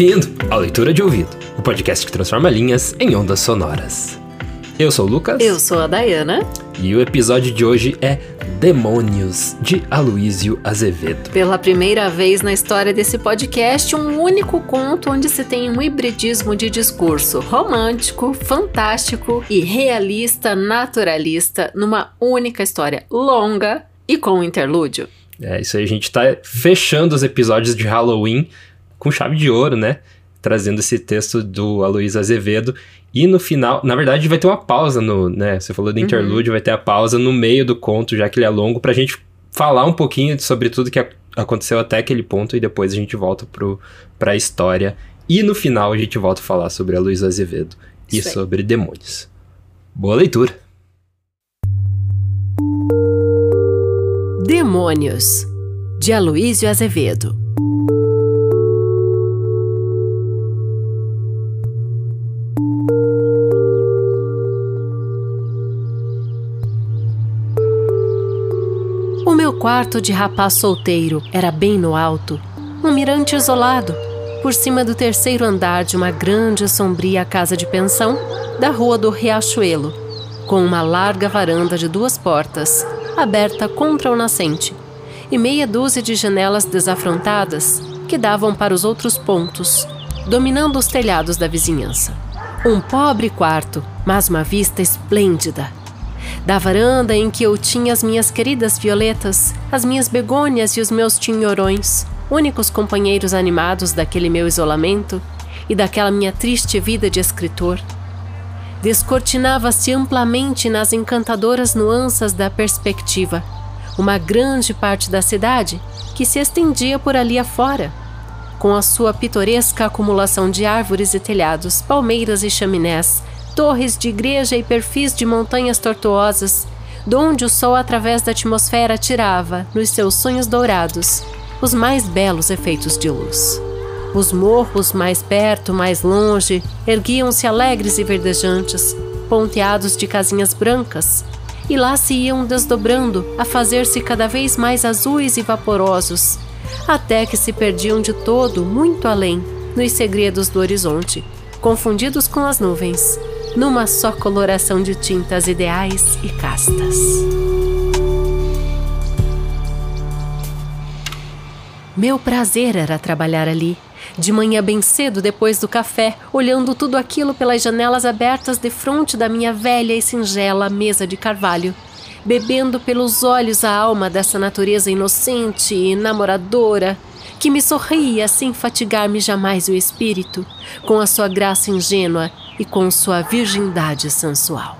Bem-vindo ao Leitura de Ouvido, o podcast que transforma linhas em ondas sonoras. Eu sou o Lucas. Eu sou a Dayana. E o episódio de hoje é Demônios, de Aloísio Azevedo. Pela primeira vez na história desse podcast, um único conto onde se tem um hibridismo de discurso romântico, fantástico e realista, naturalista, numa única história longa e com um interlúdio. É, isso aí, a gente tá fechando os episódios de Halloween com chave de ouro, né? Trazendo esse texto do Aloysio Azevedo. E no final, na verdade, vai ter uma pausa no, né? Você falou do uhum. interlúdio, vai ter a pausa no meio do conto, já que ele é longo, pra gente falar um pouquinho sobre tudo que aconteceu até aquele ponto e depois a gente volta pro, pra história. E no final a gente volta a falar sobre a Luísa Azevedo e sobre demônios. Boa leitura! Demônios, de Aloísio Azevedo. Quarto de rapaz solteiro era bem no alto, um mirante isolado, por cima do terceiro andar de uma grande e sombria casa de pensão da rua do Riachuelo, com uma larga varanda de duas portas, aberta contra o nascente, e meia dúzia de janelas desafrontadas que davam para os outros pontos, dominando os telhados da vizinhança. Um pobre quarto, mas uma vista esplêndida. Da varanda em que eu tinha as minhas queridas violetas, as minhas begônias e os meus tinhorões, únicos companheiros animados daquele meu isolamento e daquela minha triste vida de escritor, descortinava-se amplamente nas encantadoras nuances da perspectiva uma grande parte da cidade que se estendia por ali afora, com a sua pitoresca acumulação de árvores e telhados, palmeiras e chaminés, torres de igreja e perfis de montanhas tortuosas, donde o sol através da atmosfera tirava, nos seus sonhos dourados, os mais belos efeitos de luz. Os morros mais perto, mais longe, erguiam-se alegres e verdejantes, ponteados de casinhas brancas, e lá se iam desdobrando a fazer-se cada vez mais azuis e vaporosos, até que se perdiam de todo muito além, nos segredos do horizonte, confundidos com as nuvens, numa só coloração de tintas ideais e castas. Meu prazer era trabalhar ali de manhã bem cedo, depois do café, olhando tudo aquilo pelas janelas abertas de frente da minha velha e singela mesa de carvalho, bebendo pelos olhos a alma dessa natureza inocente e namoradora, que me sorria sem fatigar-me jamais o espírito, com a sua graça ingênua e com sua virgindade sensual.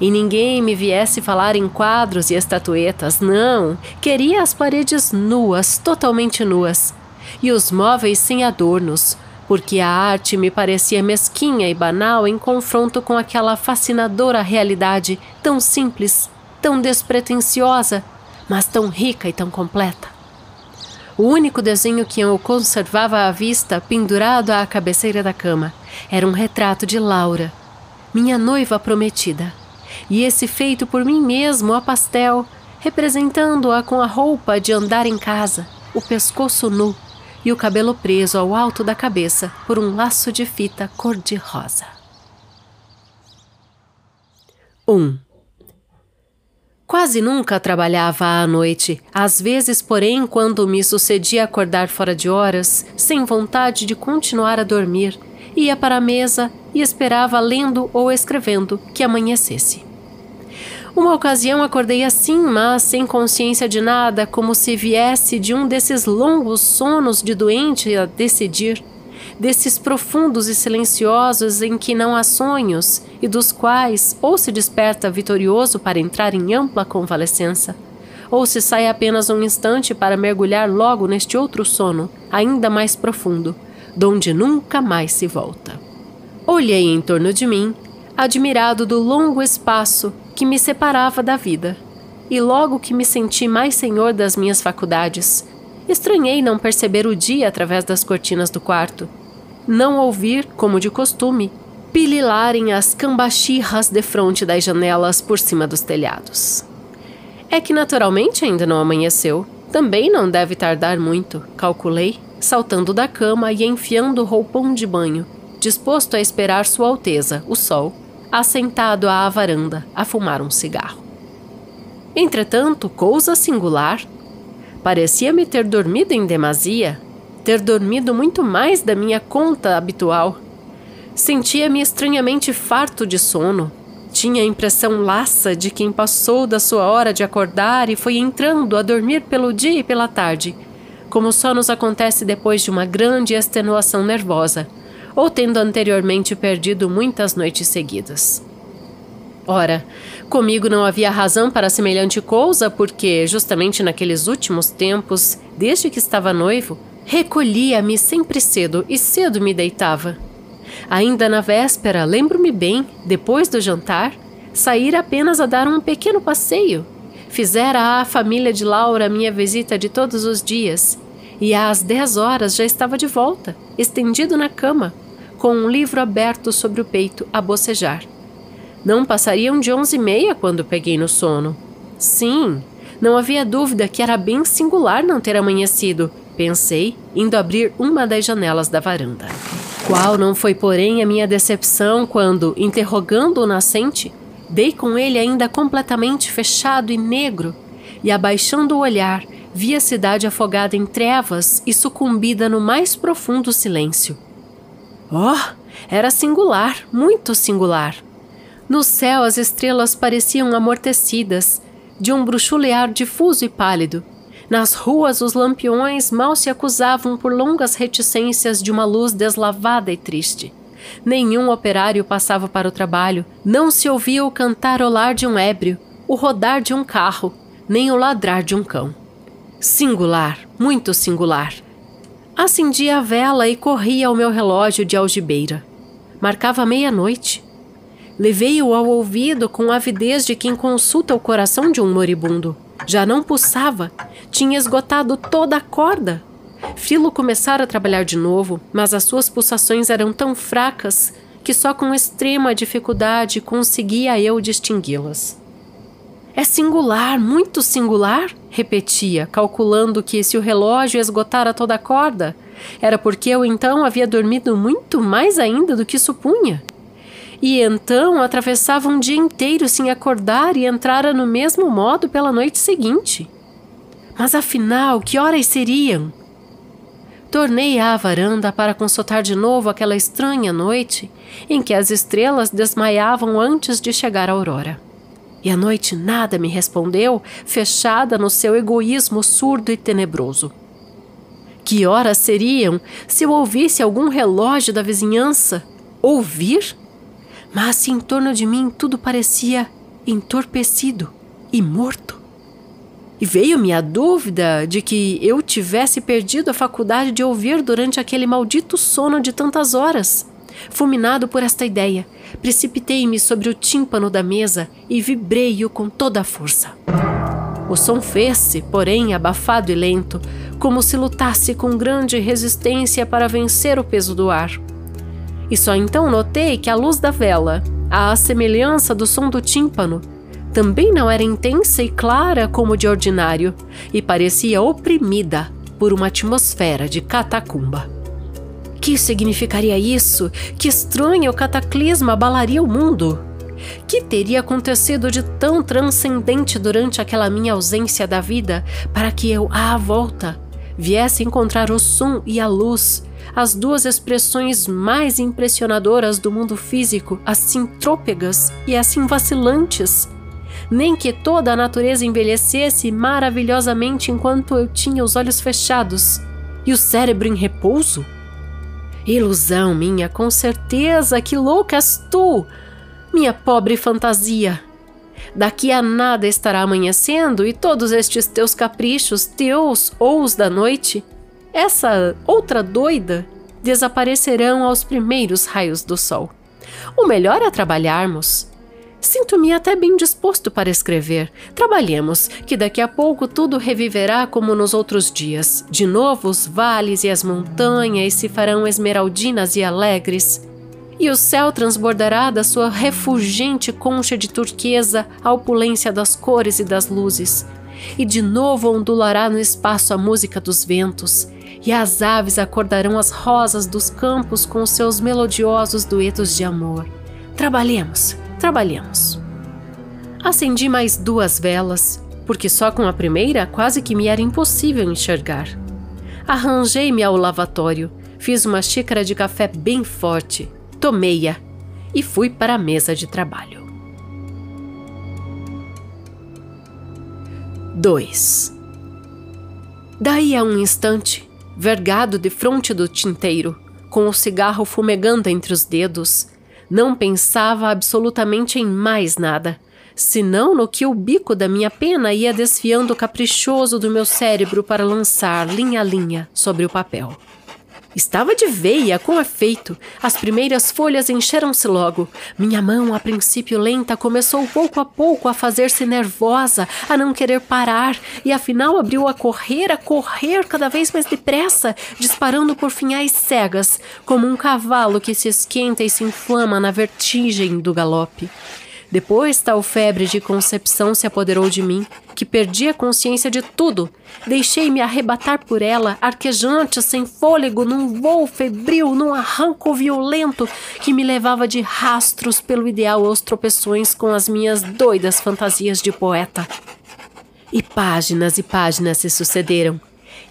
E ninguém me viesse falar em quadros e estatuetas, não. Queria as paredes nuas, totalmente nuas, e os móveis sem adornos, porque a arte me parecia mesquinha e banal em confronto com aquela fascinadora realidade tão simples, tão despretensiosa, mas tão rica e tão completa. O único desenho que eu conservava à vista, pendurado à cabeceira da cama, era um retrato de Laura, minha noiva prometida, e esse feito por mim mesmo a pastel, representando-a com a roupa de andar em casa, o pescoço nu, e o cabelo preso ao alto da cabeça por um laço de fita cor-de-rosa. 1. Um. Quase nunca trabalhava à noite, às vezes, porém, quando me sucedia acordar fora de horas, sem vontade de continuar a dormir, ia para a mesa e esperava lendo ou escrevendo que amanhecesse. Uma ocasião acordei assim, mas sem consciência de nada, como se viesse de um desses longos sonos de doente a decidir, desses profundos e silenciosos em que não há sonhos e dos quais ou se desperta vitorioso para entrar em ampla convalescença, ou se sai apenas um instante para mergulhar logo neste outro sono, ainda mais profundo, donde nunca mais se volta. Olhei em torno de mim, admirado do longo espaço que me separava da vida. E logo que me senti mais senhor das minhas faculdades, estranhei não perceber o dia através das cortinas do quarto. Não ouvir, como de costume, pililarem as cambachirras de fronte das janelas por cima dos telhados. É que naturalmente ainda não amanheceu. Também não deve tardar muito, calculei, saltando da cama e enfiando o roupão de banho, disposto a esperar Sua Alteza, o Sol, assentado à varanda a fumar um cigarro. Entretanto, coisa singular, parecia-me ter dormido em demasia, ter dormido muito mais da minha conta habitual. Sentia-me estranhamente farto de sono. Tinha a impressão laça de quem passou da sua hora de acordar e foi entrando a dormir pelo dia e pela tarde, como só nos acontece depois de uma grande extenuação nervosa, ou tendo anteriormente perdido muitas noites seguidas. Ora, comigo não havia razão para semelhante coisa, porque, justamente naqueles últimos tempos, desde que estava noivo, recolhia-me sempre cedo e cedo me deitava. Ainda na véspera, lembro-me bem, depois do jantar, sair apenas a dar um pequeno passeio. Fizera à família de Laura minha visita de todos os dias, e às dez horas já estava de volta, estendido na cama, com um livro aberto sobre o peito a bocejar. Não passariam de onze e meia quando peguei no sono. Sim, não havia dúvida que era bem singular não ter amanhecido, pensei, indo abrir uma das janelas da varanda. Qual não foi, porém, a minha decepção quando, interrogando o nascente, dei com ele ainda completamente fechado e negro, e abaixando o olhar, vi a cidade afogada em trevas e sucumbida no mais profundo silêncio. Oh, era singular, muito singular. No céu, as estrelas pareciam amortecidas, de um bruxulear difuso e pálido. Nas ruas, os lampiões mal se acusavam por longas reticências de uma luz deslavada e triste. Nenhum operário passava para o trabalho, não se ouvia o cantarolar de um ébrio, o rodar de um carro, nem o ladrar de um cão. Singular, muito singular. Acendi a vela e corri ao meu relógio de algibeira. Marcava meia-noite. Levei-o ao ouvido com a avidez de quem consulta o coração de um moribundo. Já não pulsava, tinha esgotado toda a corda. Filo começara a trabalhar de novo, mas as suas pulsações eram tão fracas que só com extrema dificuldade conseguia eu distingui-las. É singular, muito singular, repetia, calculando que se o relógio esgotara toda a corda, era porque eu então havia dormido muito mais ainda do que supunha. E então atravessava um dia inteiro sem acordar e entrara no mesmo modo pela noite seguinte. Mas afinal, que horas seriam? Tornei à varanda para consultar de novo aquela estranha noite em que as estrelas desmaiavam antes de chegar a aurora. E a noite nada me respondeu, fechada no seu egoísmo surdo e tenebroso. Que horas seriam se eu ouvisse algum relógio da vizinhança? Ouvir? mas se em torno de mim tudo parecia entorpecido e morto. E veio-me a dúvida de que eu tivesse perdido a faculdade de ouvir durante aquele maldito sono de tantas horas. Fulminado por esta ideia, precipitei-me sobre o tímpano da mesa e vibrei-o com toda a força. O som fez-se, porém, abafado e lento, como se lutasse com grande resistência para vencer o peso do ar e só então notei que a luz da vela, à semelhança do som do tímpano, também não era intensa e clara como de ordinário e parecia oprimida por uma atmosfera de catacumba. Que significaria isso? Que estranho cataclisma abalaria o mundo? Que teria acontecido de tão transcendente durante aquela minha ausência da vida para que eu, à volta, viesse encontrar o som e a luz as duas expressões mais impressionadoras do mundo físico, assim trôpegas e assim vacilantes. Nem que toda a natureza envelhecesse maravilhosamente enquanto eu tinha os olhos fechados e o cérebro em repouso? Ilusão minha, com certeza, que louca és tu, minha pobre fantasia. Daqui a nada estará amanhecendo e todos estes teus caprichos, teus ou os da noite, essa outra doida desaparecerão aos primeiros raios do sol. O melhor é trabalharmos. Sinto-me até bem disposto para escrever. Trabalhemos, que daqui a pouco tudo reviverá como nos outros dias. De novo, os vales e as montanhas se farão esmeraldinas e alegres. E o céu transbordará da sua refulgente concha de turquesa a opulência das cores e das luzes. E de novo ondulará no espaço a música dos ventos e as aves acordarão as rosas dos campos com seus melodiosos duetos de amor. Trabalhemos, trabalhemos. Acendi mais duas velas, porque só com a primeira quase que me era impossível enxergar. Arranjei-me ao lavatório, fiz uma xícara de café bem forte, tomei-a e fui para a mesa de trabalho. 2. Daí a um instante, vergado de fronte do tinteiro, com o cigarro fumegando entre os dedos, não pensava absolutamente em mais nada, senão no que o bico da minha pena ia desfiando caprichoso do meu cérebro para lançar linha a linha sobre o papel. Estava de veia, com efeito. As primeiras folhas encheram-se logo. Minha mão, a princípio lenta, começou pouco a pouco a fazer-se nervosa, a não querer parar, e afinal abriu a correr, a correr cada vez mais depressa, disparando por finais cegas, como um cavalo que se esquenta e se inflama na vertigem do galope. Depois, tal febre de concepção se apoderou de mim, que perdi a consciência de tudo. Deixei-me arrebatar por ela, arquejante, sem fôlego, num voo febril, num arranco violento que me levava de rastros pelo ideal aos tropeções com as minhas doidas fantasias de poeta. E páginas e páginas se sucederam,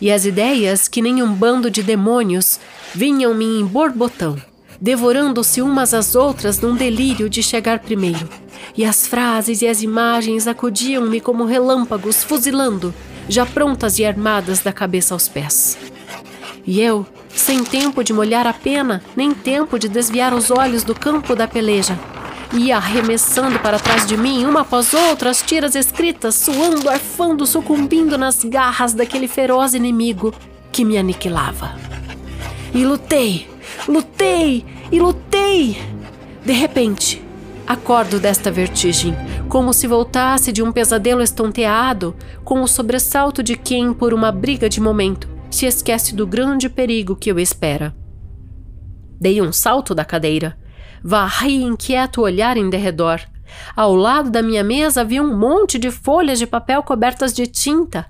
e as ideias, que nem um bando de demônios, vinham-me em borbotão devorando-se umas às outras num delírio de chegar primeiro. E as frases e as imagens acudiam-me como relâmpagos, fuzilando, já prontas e armadas da cabeça aos pés. E eu, sem tempo de molhar a pena, nem tempo de desviar os olhos do campo da peleja, ia arremessando para trás de mim, uma após outra, as tiras escritas, suando, arfando, sucumbindo nas garras daquele feroz inimigo que me aniquilava. E lutei, Lutei e lutei! De repente, acordo desta vertigem, como se voltasse de um pesadelo estonteado, com o sobressalto de quem, por uma briga de momento, se esquece do grande perigo que o espera. Dei um salto da cadeira. Varri inquieto o olhar em derredor. Ao lado da minha mesa havia um monte de folhas de papel cobertas de tinta.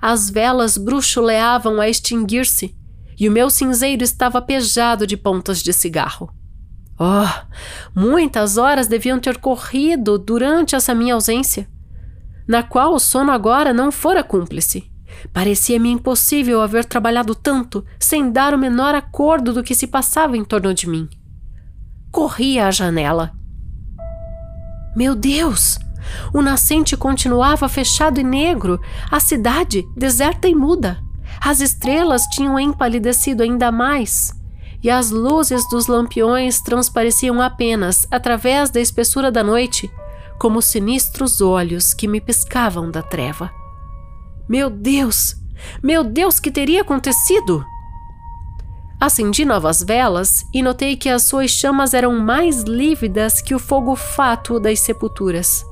As velas bruxuleavam a extinguir-se e o meu cinzeiro estava pejado de pontas de cigarro. Oh, muitas horas deviam ter corrido durante essa minha ausência, na qual o sono agora não fora cúmplice. Parecia-me impossível haver trabalhado tanto sem dar o menor acordo do que se passava em torno de mim. Corri à janela. Meu Deus! O nascente continuava fechado e negro, a cidade deserta e muda. As estrelas tinham empalidecido ainda mais, e as luzes dos lampiões transpareciam apenas, através da espessura da noite, como sinistros olhos que me piscavam da treva. Meu Deus! Meu Deus, que teria acontecido? Acendi novas velas e notei que as suas chamas eram mais lívidas que o fogo fátuo das sepulturas.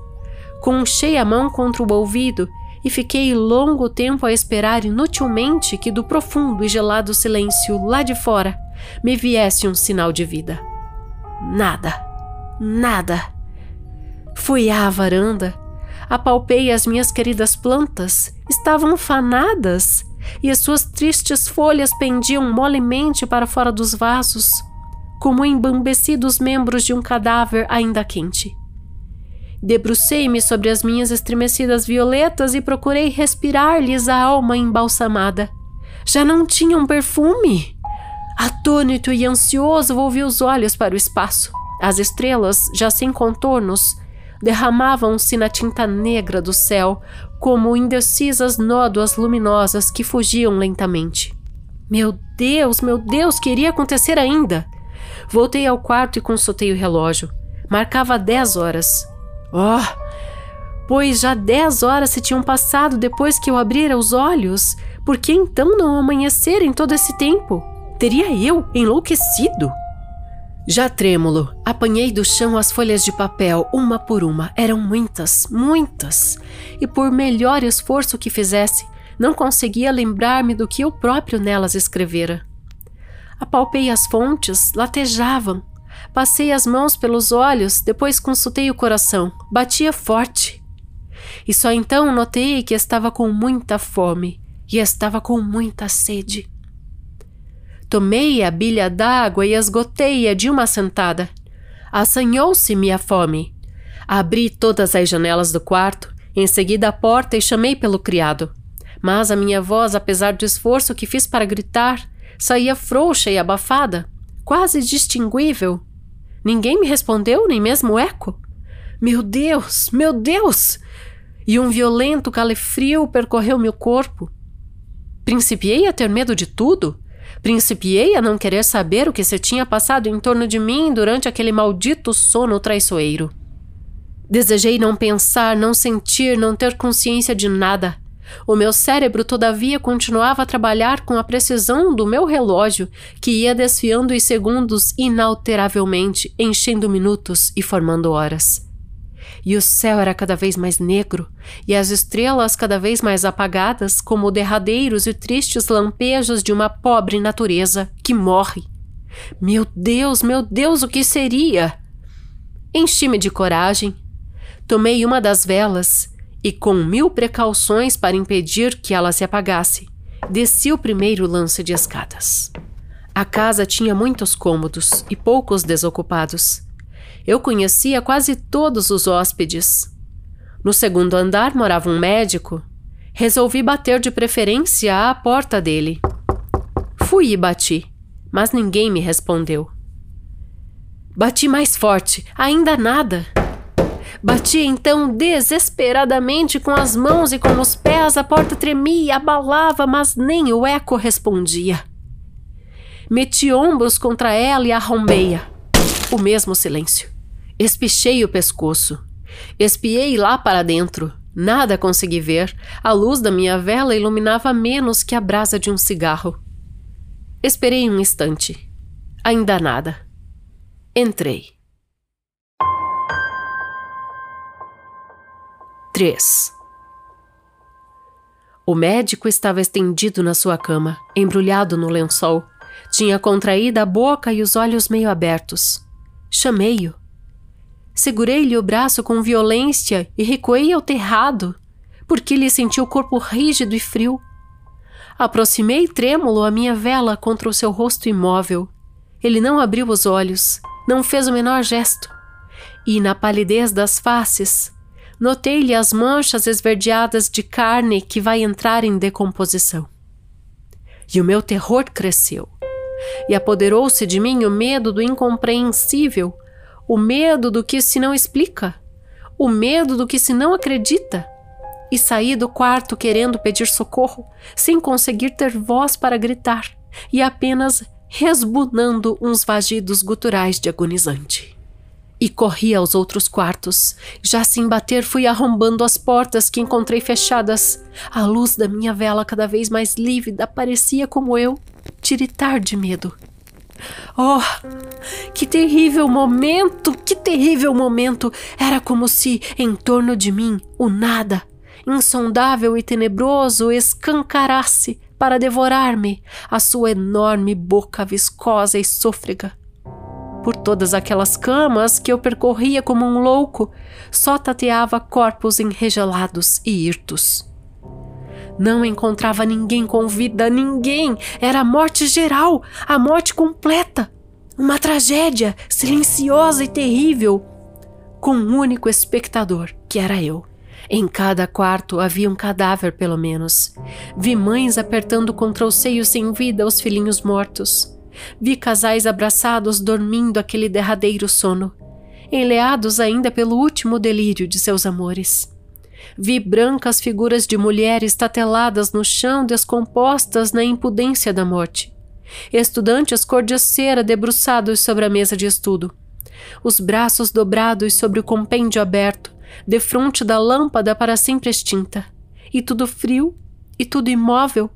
Conchei a mão contra o ouvido e fiquei longo tempo a esperar inutilmente que do profundo e gelado silêncio lá de fora me viesse um sinal de vida. Nada, nada. Fui à varanda, apalpei as minhas queridas plantas, estavam fanadas e as suas tristes folhas pendiam molemente para fora dos vasos, como embambecidos membros de um cadáver ainda quente. Debrucei-me sobre as minhas estremecidas violetas e procurei respirar-lhes a alma embalsamada. Já não tinham perfume. Atônito e ansioso, volvi os olhos para o espaço. As estrelas, já sem contornos, derramavam-se na tinta negra do céu, como indecisas nódoas luminosas que fugiam lentamente. Meu Deus, meu Deus, que iria acontecer ainda? Voltei ao quarto e consultei o relógio. Marcava dez horas. Oh! Pois já dez horas se tinham passado depois que eu abrira os olhos. Por que então não amanhecer em todo esse tempo? Teria eu enlouquecido? Já trêmulo, apanhei do chão as folhas de papel, uma por uma. Eram muitas, muitas. E por melhor esforço que fizesse, não conseguia lembrar-me do que eu próprio nelas escrevera. Apalpei as fontes, latejavam, Passei as mãos pelos olhos, depois consultei o coração. Batia forte. E só então notei que estava com muita fome e estava com muita sede. Tomei a bilha d'água e esgotei-a de uma sentada. Assanhou-se-me a fome. Abri todas as janelas do quarto, em seguida a porta e chamei pelo criado. Mas a minha voz, apesar do esforço que fiz para gritar, saía frouxa e abafada, quase distinguível. Ninguém me respondeu, nem mesmo o eco. Meu Deus, meu Deus! E um violento calefrio percorreu meu corpo. Principiei a ter medo de tudo. Principiei a não querer saber o que se tinha passado em torno de mim durante aquele maldito sono traiçoeiro. Desejei não pensar, não sentir, não ter consciência de nada. O meu cérebro, todavia, continuava a trabalhar com a precisão do meu relógio, que ia desfiando os segundos inalteravelmente, enchendo minutos e formando horas. E o céu era cada vez mais negro, e as estrelas cada vez mais apagadas, como derradeiros e tristes lampejos de uma pobre natureza que morre. Meu Deus, meu Deus, o que seria? Enchi-me de coragem. Tomei uma das velas e, com mil precauções para impedir que ela se apagasse, desci o primeiro lance de escadas. A casa tinha muitos cômodos e poucos desocupados. Eu conhecia quase todos os hóspedes. No segundo andar morava um médico. Resolvi bater de preferência à porta dele. Fui e bati, mas ninguém me respondeu. Bati mais forte, ainda nada. Bati então desesperadamente com as mãos e com os pés, a porta tremia, abalava, mas nem o eco respondia. Meti ombros contra ela e arrombei-a. O mesmo silêncio. Espichei o pescoço. Espiei lá para dentro. Nada consegui ver. A luz da minha vela iluminava menos que a brasa de um cigarro. Esperei um instante. Ainda nada. Entrei. 3. O médico estava estendido na sua cama, embrulhado no lençol. Tinha contraído a boca e os olhos meio abertos. Chamei-o. Segurei-lhe o braço com violência e recuei ao terrado, porque lhe senti o corpo rígido e frio. Aproximei trêmulo a minha vela contra o seu rosto imóvel. Ele não abriu os olhos, não fez o menor gesto. E na palidez das faces, Notei-lhe as manchas esverdeadas de carne que vai entrar em decomposição. E o meu terror cresceu. E apoderou-se de mim o medo do incompreensível, o medo do que se não explica, o medo do que se não acredita. E saí do quarto querendo pedir socorro, sem conseguir ter voz para gritar, e apenas resbunando uns vagidos guturais de agonizante e corri aos outros quartos. Já sem bater, fui arrombando as portas que encontrei fechadas. A luz da minha vela, cada vez mais lívida, parecia como eu tiritar de medo. Oh, que terrível momento! Que terrível momento! Era como se, em torno de mim, o nada, insondável e tenebroso, escancarasse para devorar-me a sua enorme boca viscosa e sôfrega por todas aquelas camas que eu percorria como um louco, só tateava corpos enregelados e hirtos. Não encontrava ninguém com vida, ninguém. Era a morte geral, a morte completa. Uma tragédia silenciosa e terrível, com um único espectador, que era eu. Em cada quarto havia um cadáver, pelo menos. Vi mães apertando contra o seio sem vida os filhinhos mortos. Vi casais abraçados dormindo aquele derradeiro sono, enleados ainda pelo último delírio de seus amores. Vi brancas figuras de mulheres tateladas no chão, descompostas na impudência da morte. Estudantes cor de cera debruçados sobre a mesa de estudo. Os braços dobrados sobre o compêndio aberto, defronte da lâmpada para sempre extinta. E tudo frio, e tudo imóvel,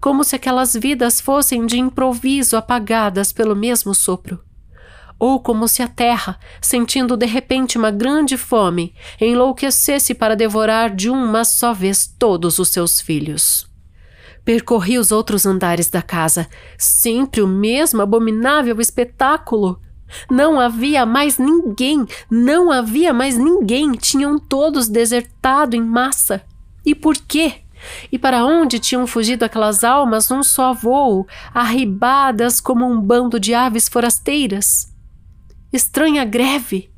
como se aquelas vidas fossem de improviso apagadas pelo mesmo sopro. Ou como se a terra, sentindo de repente uma grande fome, enlouquecesse para devorar de uma só vez todos os seus filhos. Percorri os outros andares da casa, sempre o mesmo abominável espetáculo. Não havia mais ninguém, não havia mais ninguém, tinham todos desertado em massa. E por quê? E para onde tinham fugido aquelas almas num só voo, arribadas como um bando de aves forasteiras? Estranha greve!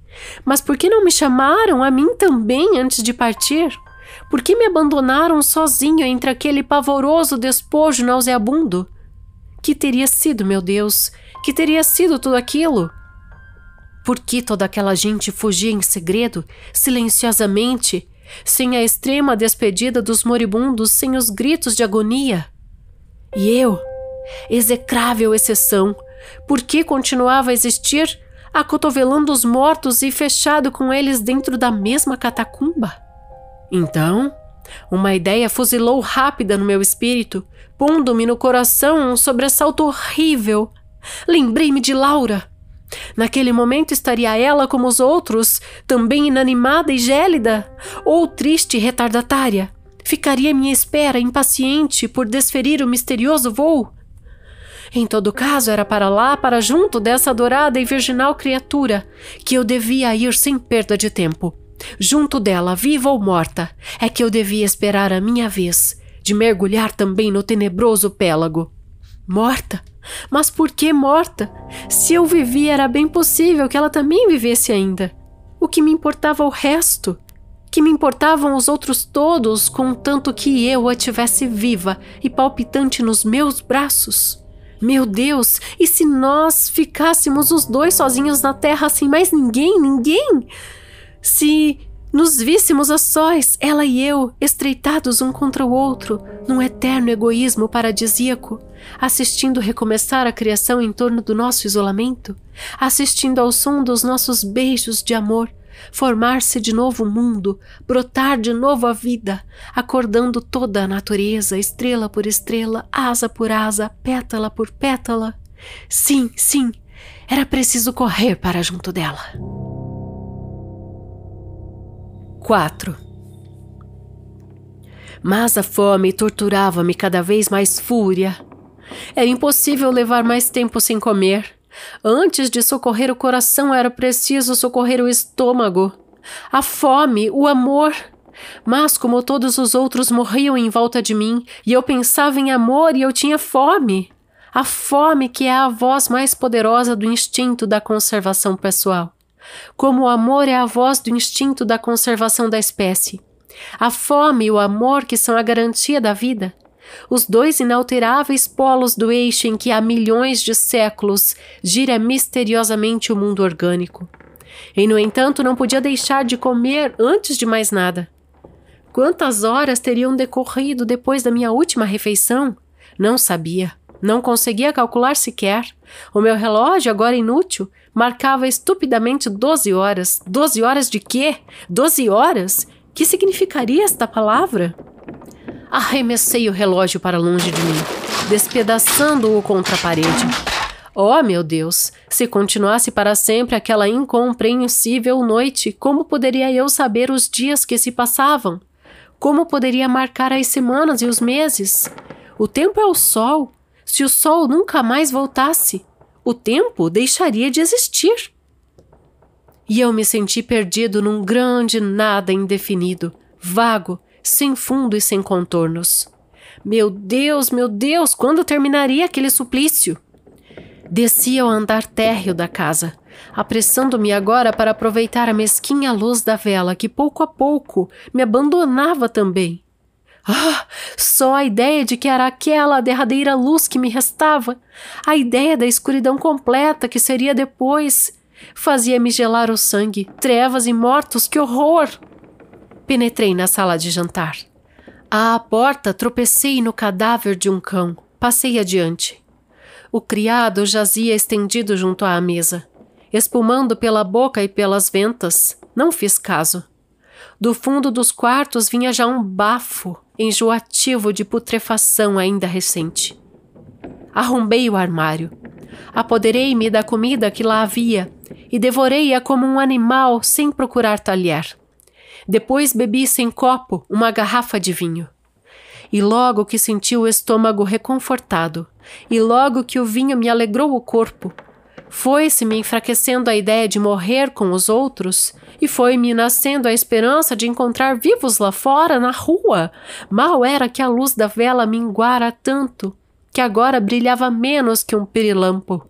Mas por que não me chamaram a mim também antes de partir? Por que me abandonaram sozinho entre aquele pavoroso despojo nauseabundo? Que teria sido, meu Deus? Que teria sido tudo aquilo? Por que toda aquela gente fugia em segredo, silenciosamente, sem a extrema despedida dos moribundos, sem os gritos de agonia? E eu, execrável exceção, por que continuava a existir, acotovelando os mortos e fechado com eles dentro da mesma catacumba? Então, uma ideia fuzilou rápida no meu espírito, pondo-me no coração um sobressalto horrível. Lembrei-me de Laura. Naquele momento estaria ela como os outros, também inanimada e gélida, ou triste e retardatária. Ficaria minha espera, impaciente por desferir o misterioso voo. Em todo caso, era para lá, para junto dessa adorada e virginal criatura, que eu devia ir sem perda de tempo. Junto dela, viva ou morta, é que eu devia esperar a minha vez de mergulhar também no tenebroso pélago. Morta? Mas por que morta? Se eu vivia, era bem possível que ela também vivesse ainda. O que me importava o resto? Que me importavam os outros todos, contanto que eu a tivesse viva e palpitante nos meus braços? Meu Deus, e se nós ficássemos os dois sozinhos na terra sem mais ninguém, ninguém? Se nos víssemos a sós, ela e eu, estreitados um contra o outro, num eterno egoísmo paradisíaco, assistindo recomeçar a criação em torno do nosso isolamento, assistindo ao som dos nossos beijos de amor, formar-se de novo o mundo, brotar de novo a vida, acordando toda a natureza, estrela por estrela, asa por asa, pétala por pétala. Sim, sim, era preciso correr para junto dela. 4. Mas a fome torturava-me cada vez mais fúria. Era impossível levar mais tempo sem comer. Antes de socorrer o coração, era preciso socorrer o estômago. A fome, o amor. Mas, como todos os outros morriam em volta de mim, e eu pensava em amor e eu tinha fome. A fome que é a voz mais poderosa do instinto da conservação pessoal como o amor é a voz do instinto da conservação da espécie. A fome e o amor que são a garantia da vida. Os dois inalteráveis polos do eixo em que há milhões de séculos gira misteriosamente o mundo orgânico. E, no entanto, não podia deixar de comer antes de mais nada. Quantas horas teriam decorrido depois da minha última refeição? Não sabia. Não conseguia calcular sequer. O meu relógio, agora inútil, marcava estupidamente 12 horas. 12 horas de quê? 12 horas? Que significaria esta palavra? Arremessei o relógio para longe de mim, despedaçando-o contra a parede. Oh, meu Deus! Se continuasse para sempre aquela incompreensível noite, como poderia eu saber os dias que se passavam? Como poderia marcar as semanas e os meses? O tempo é o sol, se o sol nunca mais voltasse, o tempo deixaria de existir. E eu me senti perdido num grande nada indefinido, vago, sem fundo e sem contornos. Meu Deus, meu Deus, quando terminaria aquele suplício? Desci ao andar térreo da casa, apressando-me agora para aproveitar a mesquinha luz da vela que pouco a pouco me abandonava também. Ah, só a ideia de que era aquela a derradeira luz que me restava, a ideia da escuridão completa que seria depois, fazia-me gelar o sangue. Trevas e mortos, que horror! Penetrei na sala de jantar. À porta tropecei no cadáver de um cão. Passei adiante. O criado jazia estendido junto à mesa, espumando pela boca e pelas ventas. Não fiz caso. Do fundo dos quartos vinha já um bafo, enjoativo de putrefação ainda recente. Arrombei o armário. Apoderei-me da comida que lá havia e devorei-a como um animal sem procurar talher. Depois bebi sem copo uma garrafa de vinho. E logo que senti o estômago reconfortado, e logo que o vinho me alegrou o corpo, Foi-se me enfraquecendo a ideia de morrer com os outros, e foi-me nascendo a esperança de encontrar vivos lá fora, na rua. Mal era que a luz da vela minguara tanto, que agora brilhava menos que um pirilampo.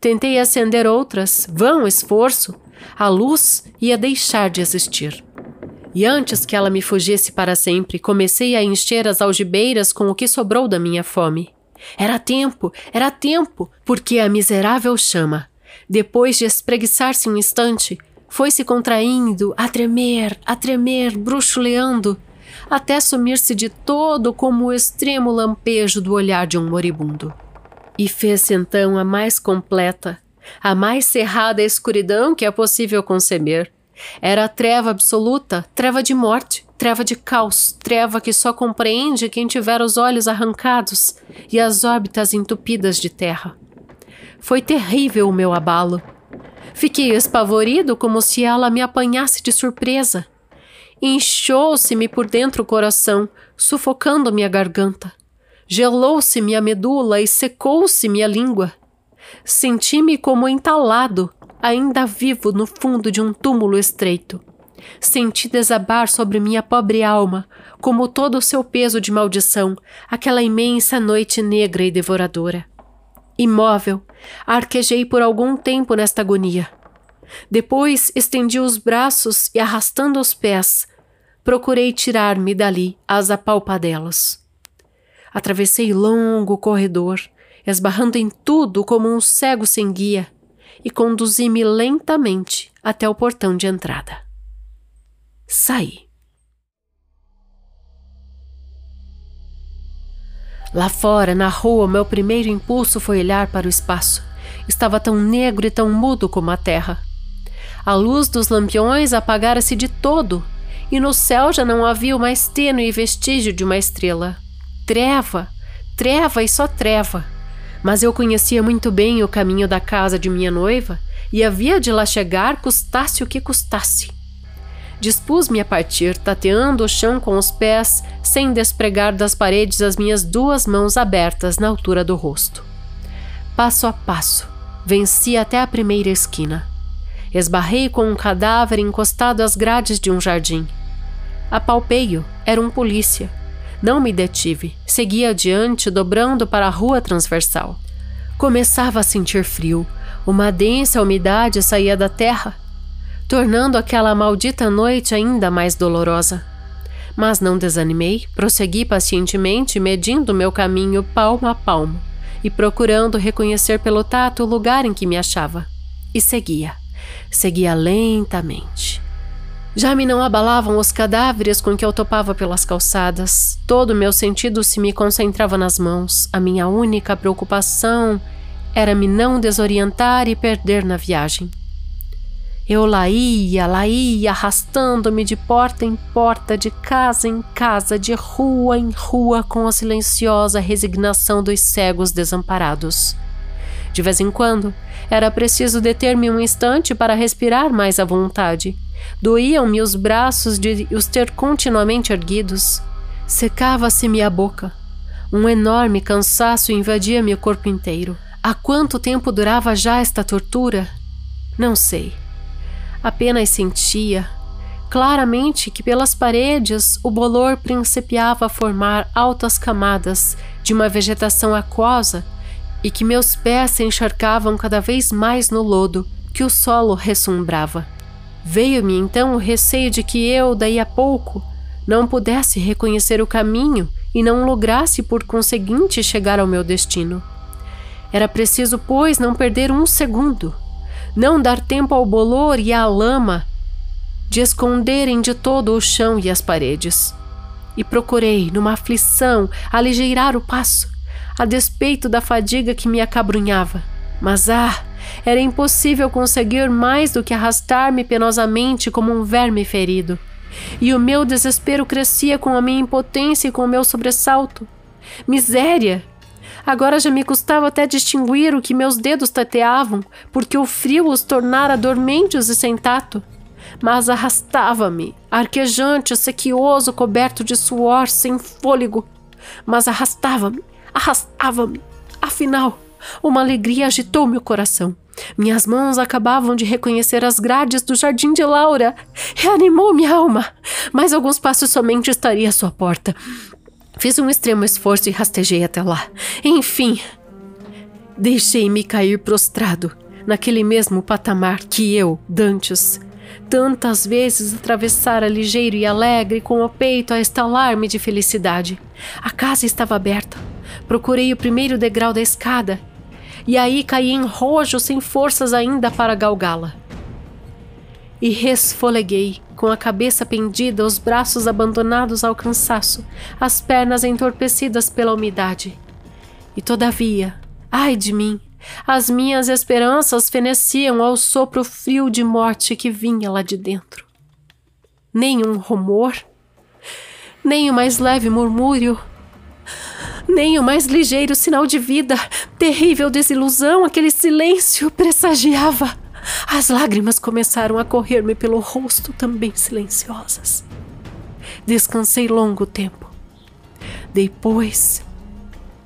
Tentei acender outras, vão esforço. A luz ia deixar de existir. E antes que ela me fugisse para sempre, comecei a encher as algibeiras com o que sobrou da minha fome. Era tempo, era tempo, porque a miserável chama, depois de espreguiçar-se um instante, foi se contraindo, a tremer, a tremer, bruxuleando, até sumir-se de todo como o extremo lampejo do olhar de um moribundo. E fez-se então a mais completa, a mais cerrada escuridão que é possível conceber. Era a treva absoluta, treva de morte, treva de caos, treva que só compreende quem tiver os olhos arrancados e as órbitas entupidas de terra. Foi terrível o meu abalo. Fiquei espavorido como se ela me apanhasse de surpresa. Inchou-se-me por dentro o coração, sufocando minha garganta. Gelou-se minha medula e secou-se minha língua. Senti-me como entalado, ainda vivo no fundo de um túmulo estreito. Senti desabar sobre minha pobre alma, como todo o seu peso de maldição, aquela imensa noite negra e devoradora. Imóvel, arquejei por algum tempo nesta agonia. Depois estendi os braços e, arrastando os pés, procurei tirar-me dali às apalpadelas. Atravessei longo corredor, esbarrando em tudo como um cego sem guia, e conduzi-me lentamente até o portão de entrada. Saí. Lá fora, na rua, meu primeiro impulso foi olhar para o espaço. Estava tão negro e tão mudo como a terra. A luz dos lampiões apagara-se de todo, e no céu já não havia o mais tênue vestígio de uma estrela. Treva, treva e só treva. Mas eu conhecia muito bem o caminho da casa de minha noiva e havia de lá chegar, custasse o que custasse. Dispus-me a partir, tateando o chão com os pés, sem despregar das paredes as minhas duas mãos abertas na altura do rosto. Passo a passo, venci até a primeira esquina. Esbarrei com um cadáver encostado às grades de um jardim. Apalpei-o, era um polícia. Não me detive, segui adiante, dobrando para a rua transversal. Começava a sentir frio. Uma densa umidade saía da terra tornando aquela maldita noite ainda mais dolorosa. Mas não desanimei, prossegui pacientemente, medindo meu caminho palmo a palmo e procurando reconhecer pelo tato o lugar em que me achava. E seguia, seguia lentamente. Já me não abalavam os cadáveres com que eu topava pelas calçadas. Todo meu sentido se me concentrava nas mãos. A minha única preocupação era me não desorientar e perder na viagem. Eu lá ia, lá ia, arrastando-me de porta em porta, de casa em casa, de rua em rua, com a silenciosa resignação dos cegos desamparados. De vez em quando, era preciso deter-me um instante para respirar mais à vontade. Doíam-me os braços de os ter continuamente erguidos. Secava-se-me a boca. Um enorme cansaço invadia-me o corpo inteiro. Há quanto tempo durava já esta tortura? Não sei. Apenas sentia claramente que pelas paredes o bolor principiava a formar altas camadas de uma vegetação aquosa e que meus pés se encharcavam cada vez mais no lodo que o solo ressumbrava. Veio-me então o receio de que eu, daí a pouco, não pudesse reconhecer o caminho e não lograsse por conseguinte chegar ao meu destino. Era preciso, pois, não perder um segundo não dar tempo ao bolor e à lama de esconderem de todo o chão e as paredes. E procurei, numa aflição, aligeirar o passo, a despeito da fadiga que me acabrunhava. Mas ah, era impossível conseguir mais do que arrastar-me penosamente como um verme ferido. E o meu desespero crescia com a minha impotência e com o meu sobressalto. Miséria! Agora já me custava até distinguir o que meus dedos tateavam, porque o frio os tornara dormentes e sem tato. Mas arrastava-me, arquejante, sequioso, coberto de suor, sem fôlego. Mas arrastava-me, arrastava-me. Afinal, uma alegria agitou meu coração. Minhas mãos acabavam de reconhecer as grades do jardim de Laura. Reanimou minha alma. Mais alguns passos somente estaria à sua porta. Fiz um extremo esforço e rastejei até lá. Enfim, deixei-me cair prostrado, naquele mesmo patamar que eu, Dantes, tantas vezes atravessara ligeiro e alegre, com o peito a estalar-me de felicidade. A casa estava aberta. Procurei o primeiro degrau da escada e aí caí em rojo sem forças ainda para galgá-la. E resfoleguei, com a cabeça pendida, os braços abandonados ao cansaço, as pernas entorpecidas pela umidade. E todavia, ai de mim, as minhas esperanças feneciam ao sopro frio de morte que vinha lá de dentro. Nem um rumor, nem o mais leve murmúrio nem o mais ligeiro sinal de vida. Terrível desilusão, aquele silêncio pressagiava. As lágrimas começaram a correr-me pelo rosto, também silenciosas. Descansei longo tempo. Depois,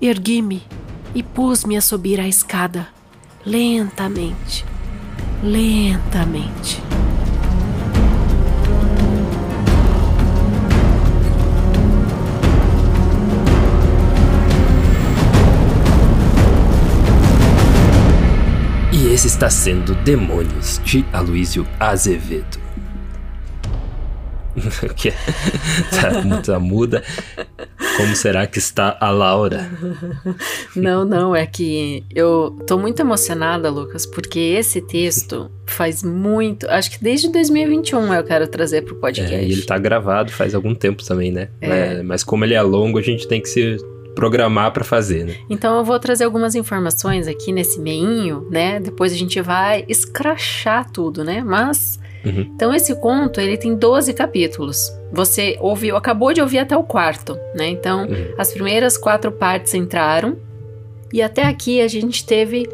ergui-me e pus-me a subir a escada, lentamente, lentamente. Esse está sendo Demônios de Aloísio Azevedo. que tá, tá muda. Como será que está a Laura? Não, não, é que eu tô muito emocionada, Lucas, porque esse texto faz muito. Acho que desde 2021 eu quero trazer pro podcast. É, e ele tá gravado faz algum tempo também, né? É. É, mas como ele é longo, a gente tem que se programar para fazer, né? Então eu vou trazer algumas informações aqui nesse meinho, né? Depois a gente vai escrachar tudo, né? Mas uhum. então esse conto, ele tem 12 capítulos. Você ouviu, acabou de ouvir até o quarto, né? Então, uhum. as primeiras quatro partes entraram e até aqui a gente teve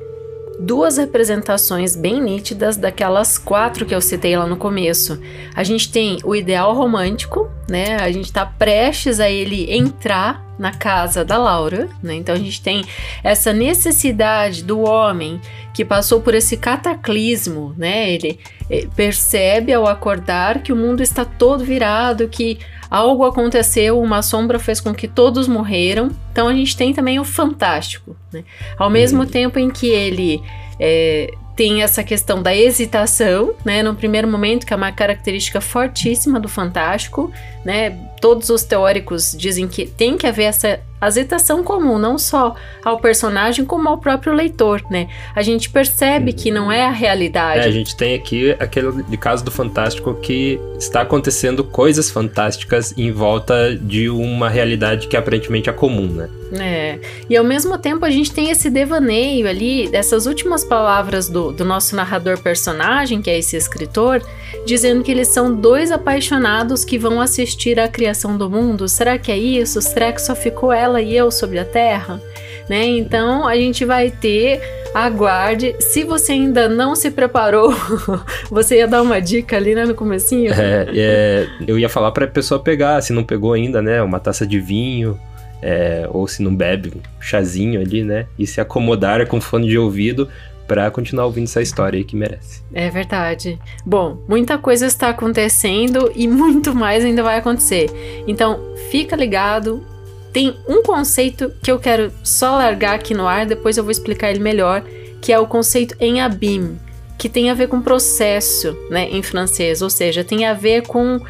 duas representações bem nítidas daquelas quatro que eu citei lá no começo. A gente tem o ideal romântico, né? A gente tá prestes a ele entrar na casa da Laura, né? Então a gente tem essa necessidade do homem que passou por esse cataclismo, né? Ele eh, percebe ao acordar que o mundo está todo virado, que algo aconteceu, uma sombra fez com que todos morreram. Então a gente tem também o fantástico, né? Ao mesmo uhum. tempo em que ele é, tem essa questão da hesitação, né? No primeiro momento, que é uma característica fortíssima do fantástico, né? Todos os teóricos dizem que tem que haver essa hesitação comum, não só ao personagem, como ao próprio leitor, né? A gente percebe que não é a realidade. É, a gente tem aqui aquele caso do fantástico que está acontecendo coisas fantásticas em volta de uma realidade que aparentemente é comum, né? É. E ao mesmo tempo a gente tem esse devaneio ali, dessas últimas palavras do, do nosso narrador personagem, que é esse escritor, dizendo que eles são dois apaixonados que vão assistir à criação do mundo. Será que é isso? Será que só ficou ela e eu sobre a Terra? Né? Então a gente vai ter aguarde. Se você ainda não se preparou, você ia dar uma dica ali né, no comecinho? É, é, eu ia falar para a pessoa pegar, se não pegou ainda, né, uma taça de vinho, é, ou se não bebe, um chazinho ali, né, e se acomodar com fone de ouvido, para continuar ouvindo essa história aí que merece. É verdade. Bom, muita coisa está acontecendo e muito mais ainda vai acontecer. Então, fica ligado. Tem um conceito que eu quero só largar aqui no ar, depois eu vou explicar ele melhor, que é o conceito em abim, que tem a ver com processo, né, em francês, ou seja, tem a ver com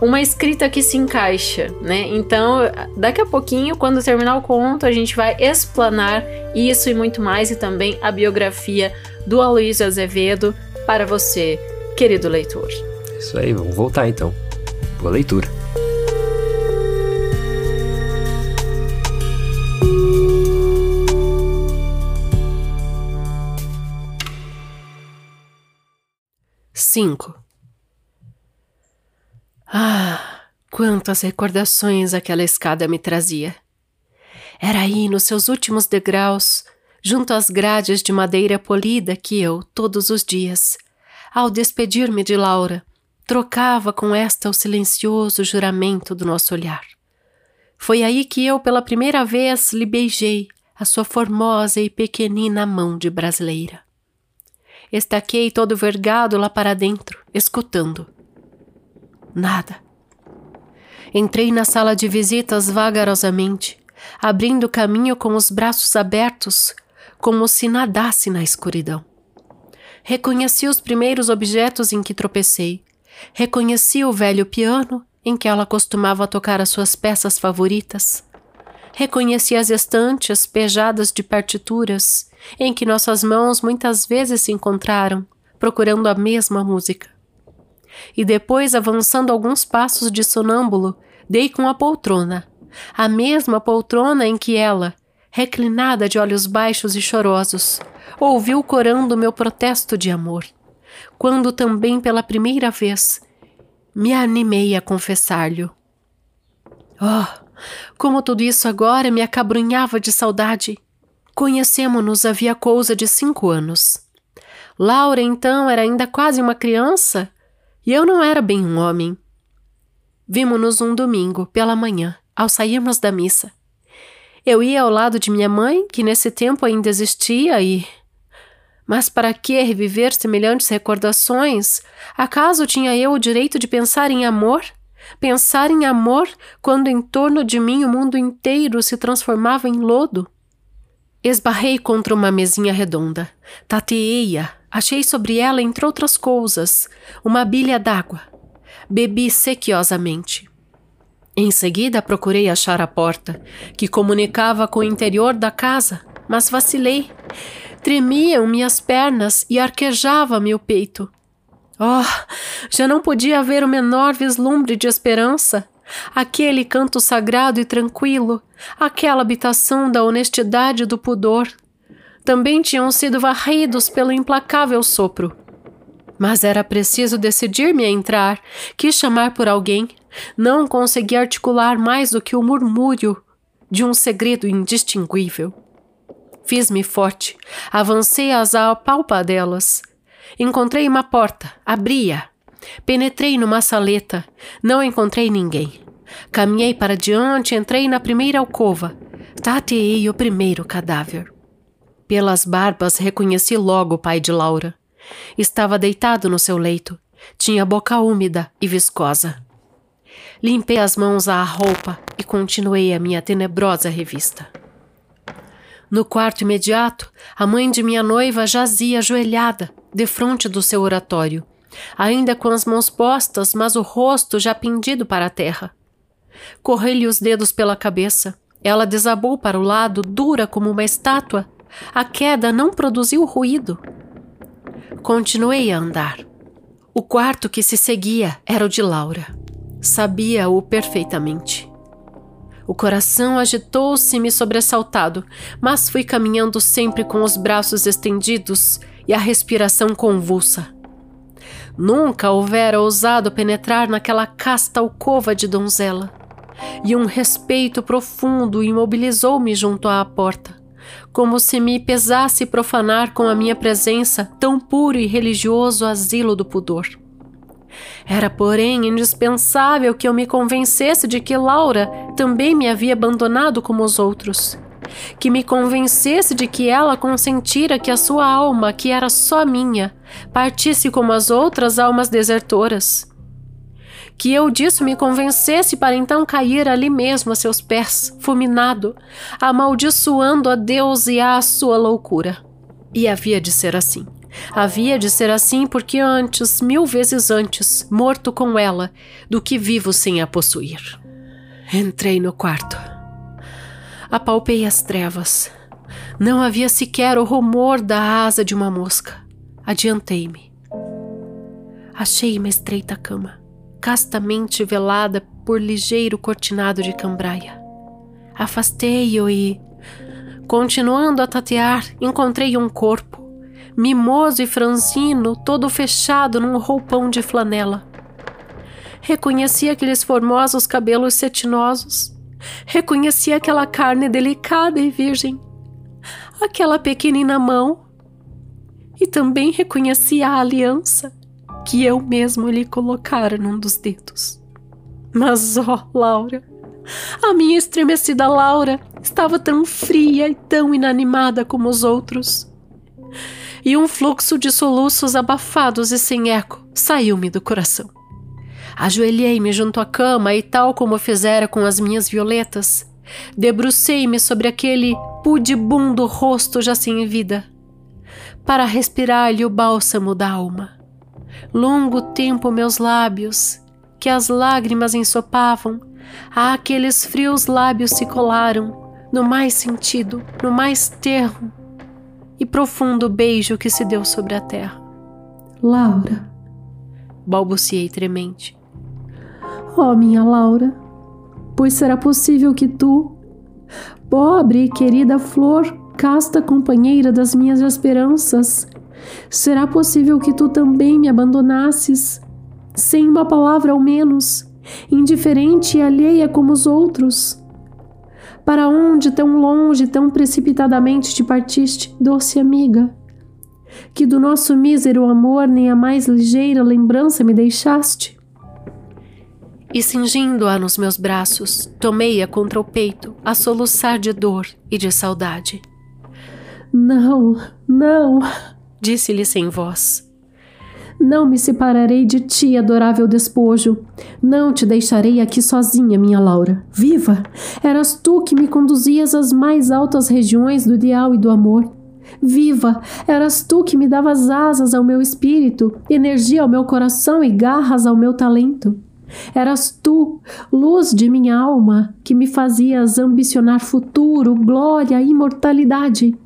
uma escrita que se encaixa, né? Então, daqui a pouquinho, quando terminar o conto, a gente vai explanar isso e muito mais, e também a biografia do Aloysio Azevedo para você, querido leitor. Isso aí, vamos voltar então. Boa leitura. Cinco. Ah, quantas recordações aquela escada me trazia. Era aí, nos seus últimos degraus, junto às grades de madeira polida, que eu, todos os dias, ao despedir-me de Laura, trocava com esta o silencioso juramento do nosso olhar. Foi aí que eu, pela primeira vez, lhe beijei a sua formosa e pequenina mão de brasileira. Estaquei todo vergado lá para dentro, escutando. Nada. Entrei na sala de visitas vagarosamente, abrindo caminho com os braços abertos, como se nadasse na escuridão. Reconheci os primeiros objetos em que tropecei. Reconheci o velho piano em que ela costumava tocar as suas peças favoritas. Reconheci as estantes pejadas de partituras em que nossas mãos muitas vezes se encontraram, procurando a mesma música. E depois, avançando alguns passos de sonâmbulo, dei com a poltrona, a mesma poltrona em que ela, reclinada de olhos baixos e chorosos, ouviu corando meu protesto de amor, quando também pela primeira vez me animei a confessar-lhe. Oh, como tudo isso agora me acabrunhava de saudade. Conhecemo-nos havia coisa de cinco anos. Laura, então, era ainda quase uma criança e eu não era bem um homem. Vimo-nos um domingo, pela manhã, ao sairmos da missa. Eu ia ao lado de minha mãe, que nesse tempo ainda existia, e mas para que reviver semelhantes recordações? Acaso tinha eu o direito de pensar em amor? Pensar em amor quando em torno de mim o mundo inteiro se transformava em lodo? Esbarrei contra uma mesinha redonda. Tateei-a. Achei sobre ela, entre outras coisas, uma bilha d'água. Bebi sequiosamente. Em seguida, procurei achar a porta, que comunicava com o interior da casa, mas vacilei. Tremiam minhas pernas e arquejava-me o peito. Oh, já não podia haver o menor vislumbre de esperança. Aquele canto sagrado e tranquilo, aquela habitação da honestidade e do pudor, também tinham sido varridos pelo implacável sopro. Mas era preciso decidir-me a entrar, quis chamar por alguém, não consegui articular mais do que o murmúrio de um segredo indistinguível. Fiz-me forte, avancei às apalpadelas. Encontrei uma porta, abri-a. Penetrei numa saleta, não encontrei ninguém. Caminhei para diante, entrei na primeira alcova. Tateei o primeiro cadáver. Pelas barbas reconheci logo o pai de Laura. Estava deitado no seu leito. Tinha boca úmida e viscosa. Limpei as mãos à roupa e continuei a minha tenebrosa revista. No quarto imediato, a mãe de minha noiva jazia ajoelhada, defronte do seu oratório, ainda com as mãos postas, mas o rosto já pendido para a terra. Correi-lhe os dedos pela cabeça. Ela desabou para o lado, dura como uma estátua. A queda não produziu ruído. Continuei a andar. O quarto que se seguia era o de Laura. Sabia-o perfeitamente. O coração agitou-se-me sobressaltado, mas fui caminhando sempre com os braços estendidos e a respiração convulsa. Nunca houvera ousado penetrar naquela casta alcova de donzela, e um respeito profundo imobilizou-me junto à porta, como se me pesasse profanar com a minha presença tão puro e religioso asilo do pudor. Era, porém, indispensável que eu me convencesse de que Laura também me havia abandonado como os outros. Que me convencesse de que ela consentira que a sua alma, que era só minha, partisse como as outras almas desertoras. Que eu disso me convencesse para então cair ali mesmo a seus pés, fulminado, amaldiçoando a Deus e a sua loucura. E havia de ser assim. Havia de ser assim porque antes, mil vezes antes, morto com ela, do que vivo sem a possuir. Entrei no quarto. Apalpei as trevas. Não havia sequer o rumor da asa de uma mosca. Adiantei-me. Achei uma estreita cama, castamente velada por ligeiro cortinado de cambraia. Afastei-o e, continuando a tatear, encontrei um corpo mimoso e franzino, todo fechado num roupão de flanela. Reconheci aqueles formosos cabelos cetinosos. Reconheci aquela carne delicada e virgem. Aquela pequenina mão. E também reconheci a aliança que eu mesmo lhe colocara num dos dedos. Mas, ó, oh, Laura, a minha estremecida Laura estava tão fria e tão inanimada como os outros. e um fluxo de soluços abafados e sem eco saiu-me do coração. Ajoelhei-me junto à cama e, tal como fizera com as minhas violetas, debrucei-me sobre aquele pudibundo rosto já sem vida, para respirar-lhe o bálsamo da alma. Longo tempo meus lábios, que as lágrimas ensopavam, a aqueles frios lábios se colaram, no mais sentido, no mais terro e profundo beijo que se deu sobre a terra. Laura, balbuciei tremente. Oh, minha Laura, pois será possível que tu, pobre e querida flor, casta companheira das minhas esperanças, será possível que tu também me abandonasses, sem uma palavra ao menos, indiferente e alheia como os outros? Para onde tão longe, tão precipitadamente te partiste, doce amiga? Que do nosso mísero amor nem a mais ligeira lembrança me deixaste? E cingindo-a nos meus braços, tomei-a contra o peito, a soluçar de dor e de saudade. Não, não, disse-lhe sem voz. Não me separarei de ti, adorável despojo. Não te deixarei aqui sozinha, minha Laura. Viva! Eras tu que me conduzias às mais altas regiões do ideal e do amor. Viva! Eras tu que me davas asas ao meu espírito, energia ao meu coração e garras ao meu talento. Eras tu, luz de minha alma, que me fazias ambicionar futuro, glória, imortalidade.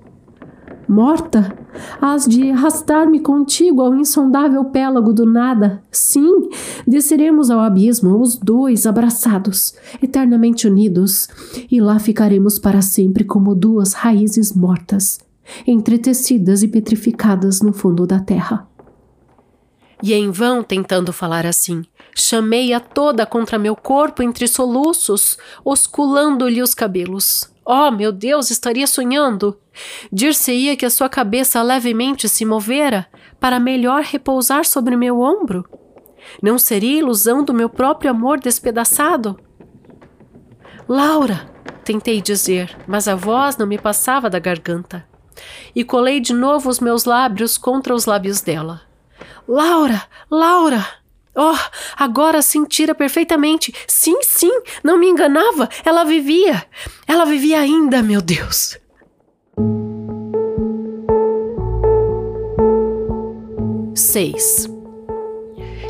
Morta, has de arrastar-me contigo ao insondável pélago do nada. Sim, desceremos ao abismo, os dois abraçados, eternamente unidos, e lá ficaremos para sempre como duas raízes mortas, entretecidas e petrificadas no fundo da terra. E em vão tentando falar assim, chamei-a toda contra meu corpo entre soluços, osculando-lhe os cabelos. Oh, meu Deus, estaria sonhando. Dir-se-ia que a sua cabeça levemente se movera para melhor repousar sobre meu ombro? Não seria ilusão do meu próprio amor despedaçado? Laura, tentei dizer, mas a voz não me passava da garganta. E colei de novo os meus lábios contra os lábios dela. Laura, Laura! Oh, agora sentira perfeitamente. Sim, sim, não me enganava. Ela vivia. Ela vivia ainda, meu Deus. Seis.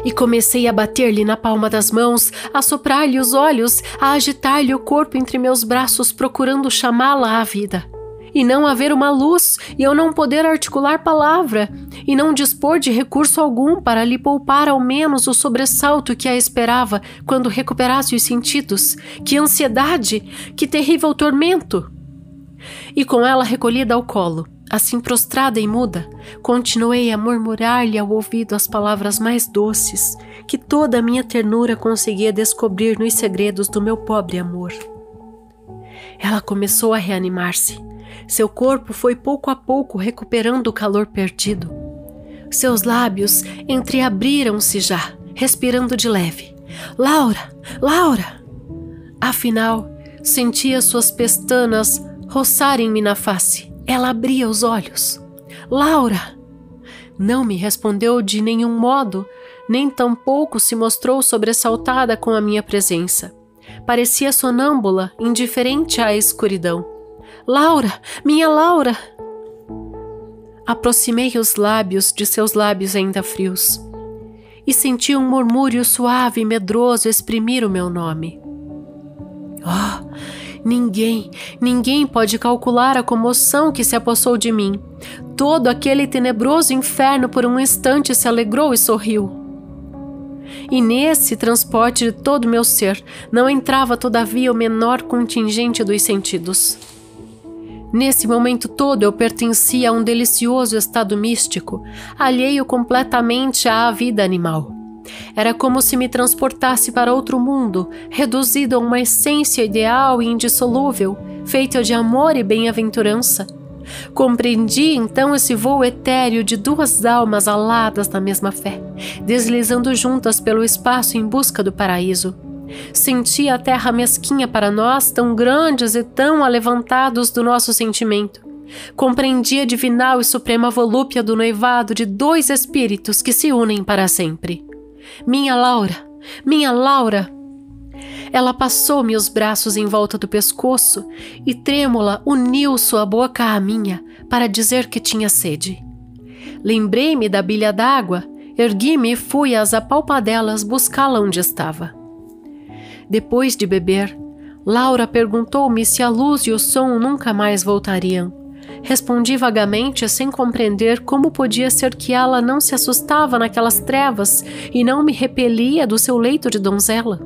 E comecei a bater-lhe na palma das mãos, a soprar-lhe os olhos, a agitar-lhe o corpo entre meus braços, procurando chamá-la à vida e não haver uma luz, e eu não poder articular palavra, e não dispor de recurso algum para lhe poupar ao menos o sobressalto que a esperava quando recuperasse os sentidos. Que ansiedade! Que terrível tormento! E com ela recolhida ao colo, assim prostrada e muda, continuei a murmurar-lhe ao ouvido as palavras mais doces que toda a minha ternura conseguia descobrir nos segredos do meu pobre amor. Ela começou a reanimar-se seu corpo foi pouco a pouco recuperando o calor perdido. Seus lábios entreabriram-se já, respirando de leve. Laura! Laura! Afinal, sentia suas pestanas roçarem-me na face. Ela abria os olhos. Laura! Não me respondeu de nenhum modo, nem tampouco se mostrou sobressaltada com a minha presença. Parecia sonâmbula, indiferente à escuridão. Laura, minha Laura! Aproximei os lábios de seus lábios ainda frios e senti um murmúrio suave e medroso exprimir o meu nome. Oh, ninguém, ninguém pode calcular a comoção que se apossou de mim. Todo aquele tenebroso inferno por um instante se alegrou e sorriu. E nesse transporte de todo meu ser não entrava todavia o menor contingente dos sentidos. Nesse momento todo eu pertencia a um delicioso estado místico, alheio completamente à vida animal. Era como se me transportasse para outro mundo, reduzido a uma essência ideal e indissolúvel, feita de amor e bem-aventurança. Compreendi então esse voo etéreo de duas almas aladas na mesma fé, deslizando juntas pelo espaço em busca do paraíso. Senti a terra mesquinha para nós, tão grandes e tão alevantados do nosso sentimento. Compreendi a divinal e suprema volúpia do noivado de dois espíritos que se unem para sempre. Minha Laura, minha Laura! Ela passou-me os braços em volta do pescoço e, trêmula, uniu sua boca à minha para dizer que tinha sede. Lembrei-me da bilha d'água, ergui-me e fui às apalpadelas buscá-la onde estava. Depois de beber, Laura perguntou-me se a luz e o som nunca mais voltariam. Respondi vagamente, sem compreender como podia ser que ela não se assustava naquelas trevas e não me repelia do seu leito de donzela.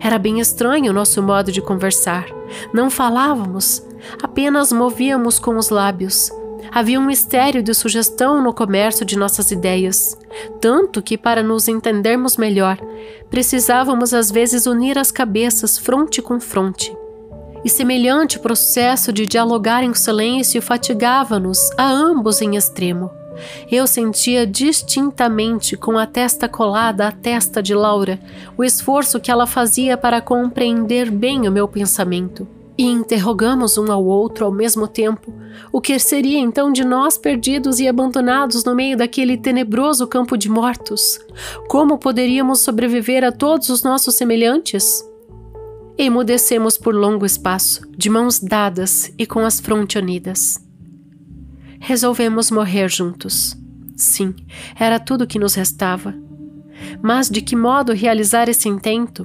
Era bem estranho o nosso modo de conversar. Não falávamos, apenas movíamos com os lábios. Havia um mistério de sugestão no comércio de nossas ideias, tanto que, para nos entendermos melhor, precisávamos às vezes unir as cabeças fronte com fronte. E semelhante processo de dialogar em silêncio fatigava-nos a ambos em extremo. Eu sentia distintamente, com a testa colada à testa de Laura, o esforço que ela fazia para compreender bem o meu pensamento. E interrogamos um ao outro ao mesmo tempo o que seria então de nós perdidos e abandonados no meio daquele tenebroso campo de mortos? Como poderíamos sobreviver a todos os nossos semelhantes? Emudecemos por longo espaço, de mãos dadas e com as frontes unidas. Resolvemos morrer juntos. Sim, era tudo o que nos restava. Mas de que modo realizar esse intento?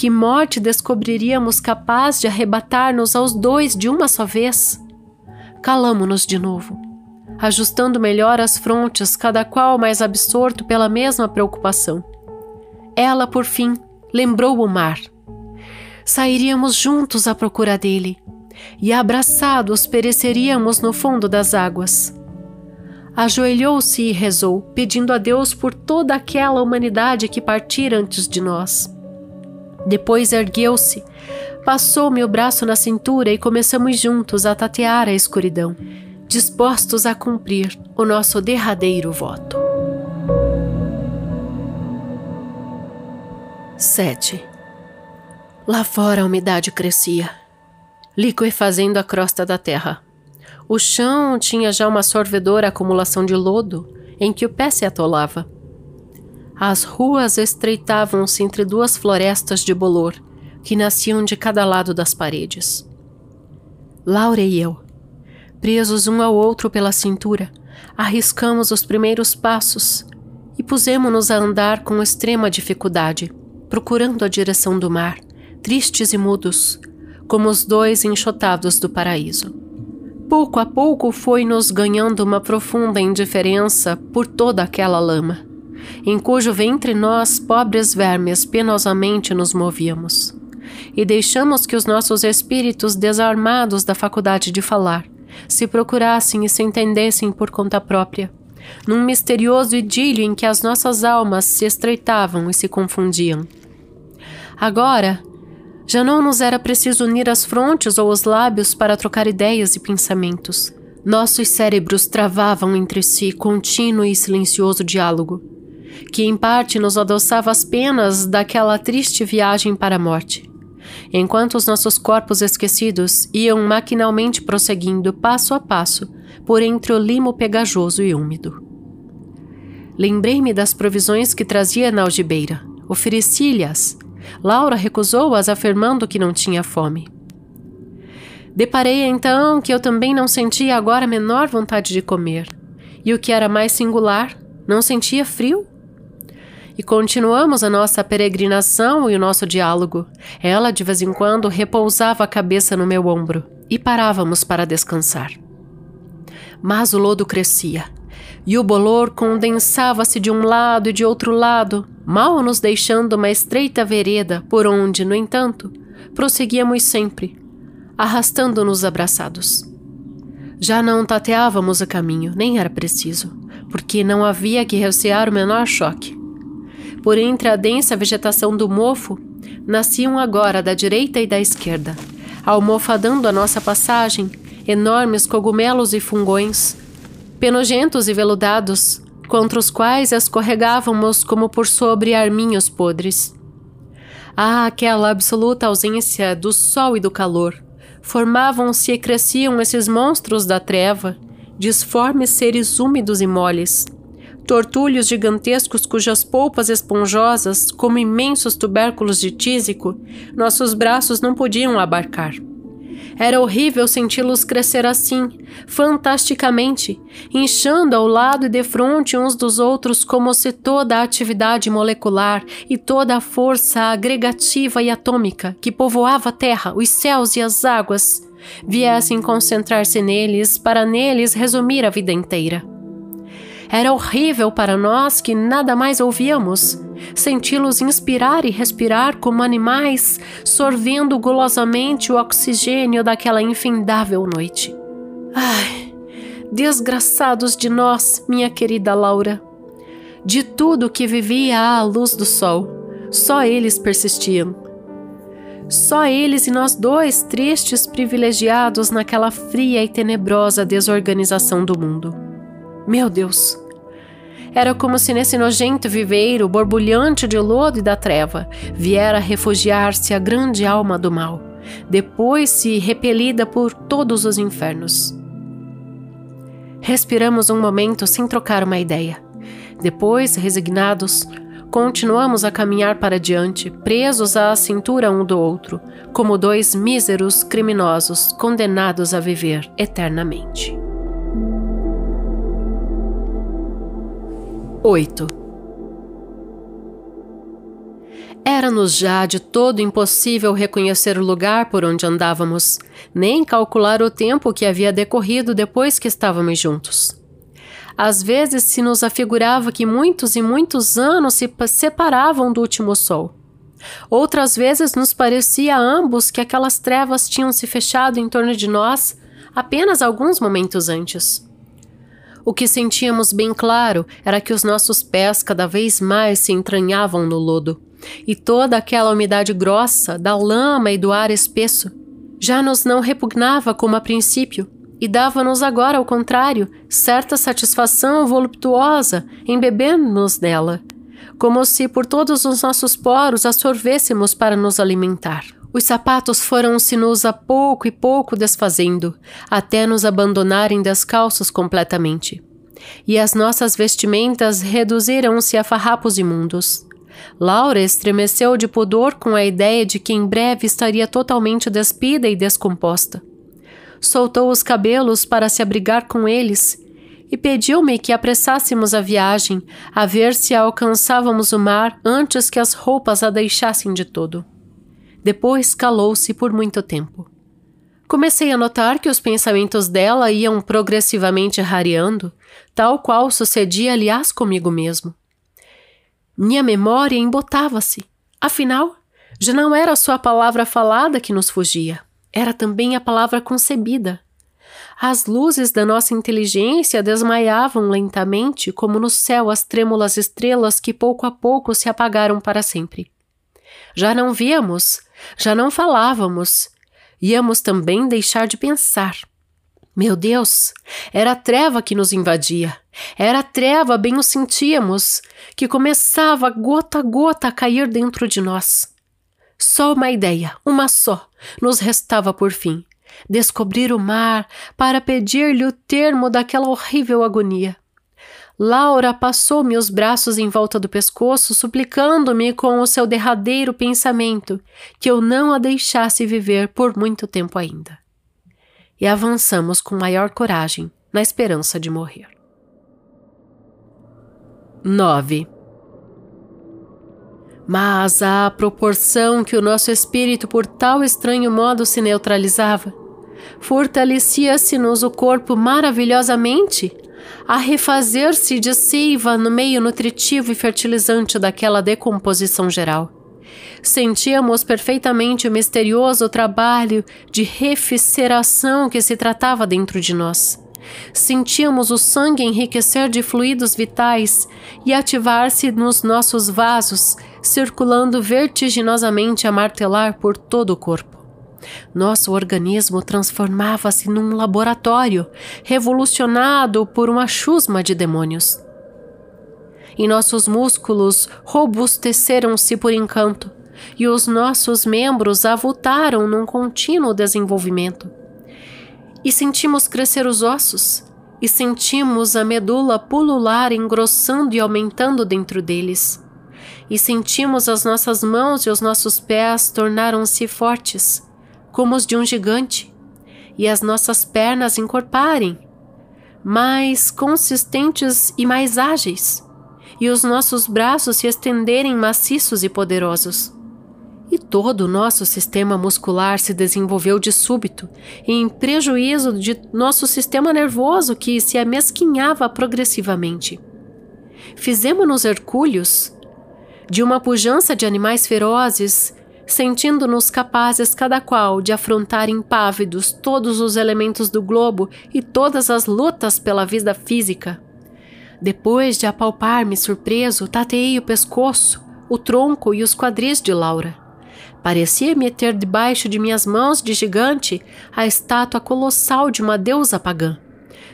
Que morte descobriríamos capaz de arrebatar-nos aos dois de uma só vez? Calamo-nos de novo, ajustando melhor as frontes, cada qual mais absorto pela mesma preocupação. Ela, por fim, lembrou o mar. Sairíamos juntos à procura dele, e abraçados pereceríamos no fundo das águas. Ajoelhou-se e rezou, pedindo a Deus por toda aquela humanidade que partira antes de nós. Depois ergueu-se, passou-me o braço na cintura e começamos juntos a tatear a escuridão, dispostos a cumprir o nosso derradeiro voto. 7. Lá fora a umidade crescia liquefazendo a crosta da terra. O chão tinha já uma sorvedora acumulação de lodo em que o pé se atolava. As ruas estreitavam-se entre duas florestas de bolor que nasciam de cada lado das paredes. Laura e eu, presos um ao outro pela cintura, arriscamos os primeiros passos e pusemos-nos a andar com extrema dificuldade, procurando a direção do mar, tristes e mudos, como os dois enxotados do paraíso. Pouco a pouco foi nos ganhando uma profunda indiferença por toda aquela lama, em cujo ventre nós, pobres vermes, penosamente nos movíamos. E deixamos que os nossos espíritos, desarmados da faculdade de falar, se procurassem e se entendessem por conta própria, num misterioso idílio em que as nossas almas se estreitavam e se confundiam. Agora, já não nos era preciso unir as frontes ou os lábios para trocar ideias e pensamentos. Nossos cérebros travavam entre si contínuo e silencioso diálogo, que em parte nos adoçava as penas daquela triste viagem para a morte, enquanto os nossos corpos esquecidos iam maquinalmente prosseguindo passo a passo por entre o limo pegajoso e úmido. Lembrei-me das provisões que trazia na algibeira. Ofereci-lhes Laura recusou-as, afirmando que não tinha fome. Deparei então que eu também não sentia agora a menor vontade de comer. E o que era mais singular, não sentia frio. E continuamos a nossa peregrinação e o nosso diálogo. Ela, de vez em quando, repousava a cabeça no meu ombro e parávamos para descansar. Mas o lodo crescia e o bolor condensava-se de um lado e de outro lado, mal nos deixando uma estreita vereda por onde, no entanto, prosseguíamos sempre, arrastando-nos abraçados. Já não tateávamos o caminho, nem era preciso, porque não havia que recear o menor choque. Por entre a densa vegetação do mofo, nasciam agora da direita e da esquerda, almofadando a nossa passagem, enormes cogumelos e fungões, penojentos e veludados, contra os quais escorregávamos como por sobre arminhos podres. Ah, aquela absoluta ausência do sol e do calor, Formavam-se e cresciam esses monstros da treva, disformes seres úmidos e moles. Tortulhos gigantescos cujas polpas esponjosas, como imensos tubérculos de tísico, nossos braços não podiam abarcar. Era horrível senti-los crescer assim, fantasticamente, inchando ao lado e defronte uns dos outros como se toda a atividade molecular e toda a força agregativa e atômica que povoava a terra, os céus e as águas viessem concentrar-se neles para neles resumir a vida inteira. Era horrível para nós que nada mais ouvíamos, senti-los inspirar e respirar como animais, sorvendo golosamente o oxigênio daquela infindável noite. Ai, desgraçados de nós, minha querida Laura. De tudo que vivia à luz do sol, só eles persistiam. Só eles e nós dois, tristes privilegiados naquela fria e tenebrosa desorganização do mundo. Meu Deus! Era como se nesse nojento viveiro, borbulhante de lodo e da treva, viera refugiar-se a grande alma do mal, depois se repelida por todos os infernos. Respiramos um momento sem trocar uma ideia. Depois, resignados, continuamos a caminhar para diante, presos à cintura um do outro, como dois míseros criminosos condenados a viver eternamente. 8. Era-nos já de todo impossível reconhecer o lugar por onde andávamos, nem calcular o tempo que havia decorrido depois que estávamos juntos. Às vezes se nos afigurava que muitos e muitos anos se separavam do último sol. Outras vezes nos parecia a ambos que aquelas trevas tinham se fechado em torno de nós apenas alguns momentos antes. O que sentíamos bem claro era que os nossos pés cada vez mais se entranhavam no lodo, e toda aquela umidade grossa da lama e do ar espesso já nos não repugnava como a princípio, e dava-nos agora, ao contrário, certa satisfação voluptuosa em beber-nos nela, como se por todos os nossos poros a sorvêssemos para nos alimentar. Os sapatos foram-se-nos a pouco e pouco desfazendo, até nos abandonarem descalços completamente. E as nossas vestimentas reduziram-se a farrapos imundos. Laura estremeceu de pudor com a ideia de que em breve estaria totalmente despida e descomposta. Soltou os cabelos para se abrigar com eles e pediu-me que apressássemos a viagem, a ver se alcançávamos o mar antes que as roupas a deixassem de todo. Depois calou-se por muito tempo. Comecei a notar que os pensamentos dela iam progressivamente rareando, tal qual sucedia, aliás, comigo mesmo. Minha memória embotava-se. Afinal, já não era só a palavra falada que nos fugia, era também a palavra concebida. As luzes da nossa inteligência desmaiavam lentamente, como no céu as trêmulas estrelas que pouco a pouco se apagaram para sempre. Já não víamos, já não falávamos, íamos também deixar de pensar. Meu Deus, era a treva que nos invadia. Era a treva, bem o sentíamos, que começava gota a gota a cair dentro de nós. Só uma ideia, uma só, nos restava por fim: descobrir o mar para pedir-lhe o termo daquela horrível agonia. Laura passou-me os braços em volta do pescoço, suplicando-me com o seu derradeiro pensamento que eu não a deixasse viver por muito tempo ainda. E avançamos com maior coragem, na esperança de morrer. 9. Mas à proporção que o nosso espírito por tal estranho modo se neutralizava, fortalecia-se-nos o corpo maravilhosamente a refazer-se de seiva no meio nutritivo e fertilizante daquela decomposição geral. Sentíamos perfeitamente o misterioso trabalho de refrigeração que se tratava dentro de nós. Sentíamos o sangue enriquecer de fluidos vitais e ativar-se nos nossos vasos, circulando vertiginosamente a martelar por todo o corpo. Nosso organismo transformava-se num laboratório, revolucionado por uma chusma de demônios. E nossos músculos robusteceram-se por encanto, e os nossos membros avultaram num contínuo desenvolvimento. E sentimos crescer os ossos, e sentimos a medula pulular engrossando e aumentando dentro deles. E sentimos as nossas mãos e os nossos pés tornaram-se fortes, como os de um gigante, e as nossas pernas encorparem, mais consistentes e mais ágeis, e os nossos braços se estenderem maciços e poderosos e todo o nosso sistema muscular se desenvolveu de súbito, em prejuízo de nosso sistema nervoso que se amesquinhava progressivamente. Fizemos-nos hercúleos de uma pujança de animais ferozes, sentindo-nos capazes cada qual de afrontar impávidos todos os elementos do globo e todas as lutas pela vida física. Depois de apalpar-me surpreso, tateei o pescoço, o tronco e os quadris de Laura. Parecia-me ter debaixo de minhas mãos de gigante a estátua colossal de uma deusa pagã.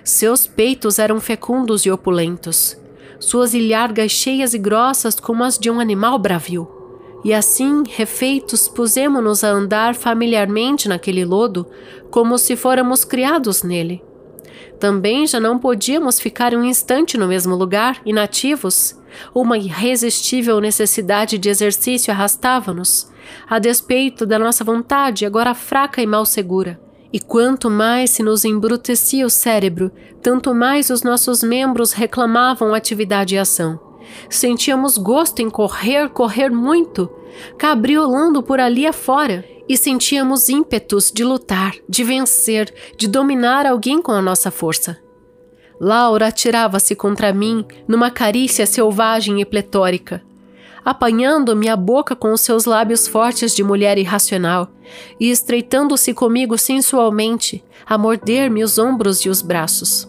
Seus peitos eram fecundos e opulentos, suas ilhargas cheias e grossas como as de um animal bravio. E assim, refeitos, pusemo-nos a andar familiarmente naquele lodo, como se fôramos criados nele. Também já não podíamos ficar um instante no mesmo lugar, inativos. Uma irresistível necessidade de exercício arrastava-nos, a despeito da nossa vontade, agora fraca e mal segura. E quanto mais se nos embrutecia o cérebro, tanto mais os nossos membros reclamavam atividade e ação. Sentíamos gosto em correr, correr muito, cabriolando por ali afora, e sentíamos ímpetos de lutar, de vencer, de dominar alguém com a nossa força. Laura atirava-se contra mim numa carícia selvagem e pletórica apanhando minha boca com os seus lábios fortes de mulher irracional e estreitando-se comigo sensualmente, a morder-me os ombros e os braços.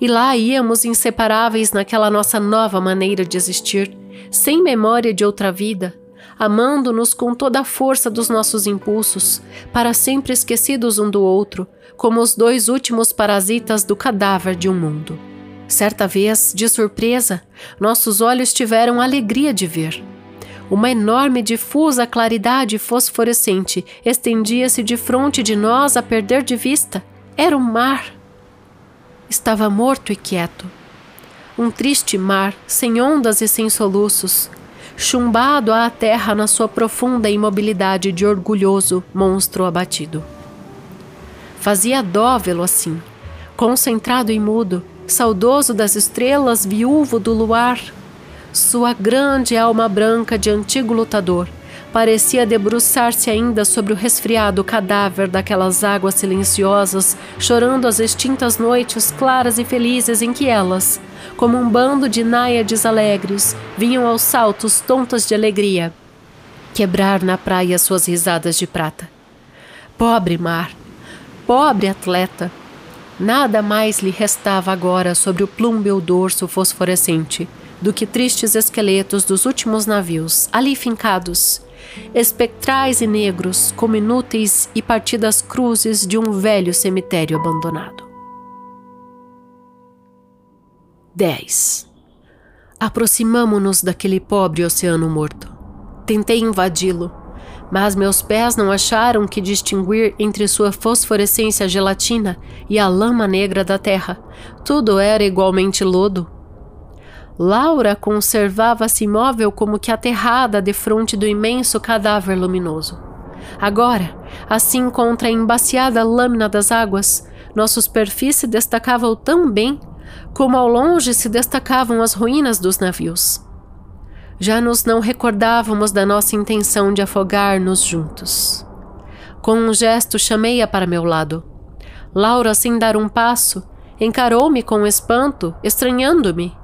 E lá íamos inseparáveis naquela nossa nova maneira de existir, sem memória de outra vida, amando-nos com toda a força dos nossos impulsos, para sempre esquecidos um do outro, como os dois últimos parasitas do cadáver de um mundo. Certa vez, de surpresa, nossos olhos tiveram alegria de ver. Uma enorme difusa claridade fosforescente estendia-se de frente de nós a perder de vista. Era o mar. Estava morto e quieto. Um triste mar, sem ondas e sem soluços, chumbado à terra na sua profunda imobilidade de orgulhoso monstro abatido. Fazia dó vê-lo assim, concentrado e mudo, saudoso das estrelas, viúvo do luar. Sua grande alma branca de antigo lutador parecia debruçar-se ainda sobre o resfriado cadáver daquelas águas silenciosas, chorando as extintas noites claras e felizes em que elas, como um bando de náiades alegres, vinham aos saltos tontas de alegria, quebrar na praia suas risadas de prata. Pobre mar, pobre atleta, Nada mais lhe restava agora sobre o plúmbeo dorso fosforescente do que tristes esqueletos dos últimos navios, ali fincados, espectrais e negros, como inúteis e partidas cruzes de um velho cemitério abandonado. 10. Aproximamo-nos daquele pobre oceano morto. Tentei invadi-lo, mas meus pés não acharam que distinguir entre sua fosforescência gelatina e a lama negra da terra. Tudo era igualmente lodo. Laura conservava-se imóvel como que aterrada defronte do imenso cadáver luminoso. Agora, assim contra a embaciada lâmina das águas, nossa superfície destacava tão bem como ao longe se destacavam as ruínas dos navios já nos não recordávamos da nossa intenção de afogar-nos juntos. Com um gesto, chamei-a para meu lado. Laura, sem dar um passo, encarou-me com espanto, estranhando-me.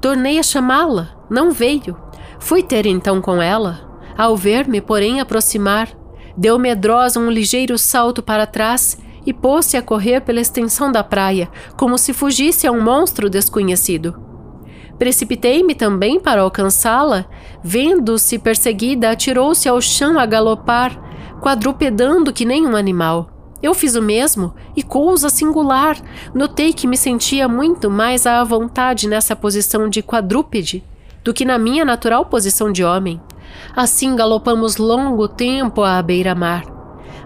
Tornei a chamá-la, não veio. Fui ter então com ela. Ao ver-me, porém, aproximar, deu medrosa um ligeiro salto para trás e pôs-se a correr pela extensão da praia, como se fugisse a um monstro desconhecido. Precipitei-me também para alcançá-la. Vendo-se perseguida, atirou-se ao chão a galopar, quadrupedando que nem um animal. Eu fiz o mesmo, e coisa singular, notei que me sentia muito mais à vontade nessa posição de quadrúpede do que na minha natural posição de homem. Assim galopamos longo tempo à beira-mar.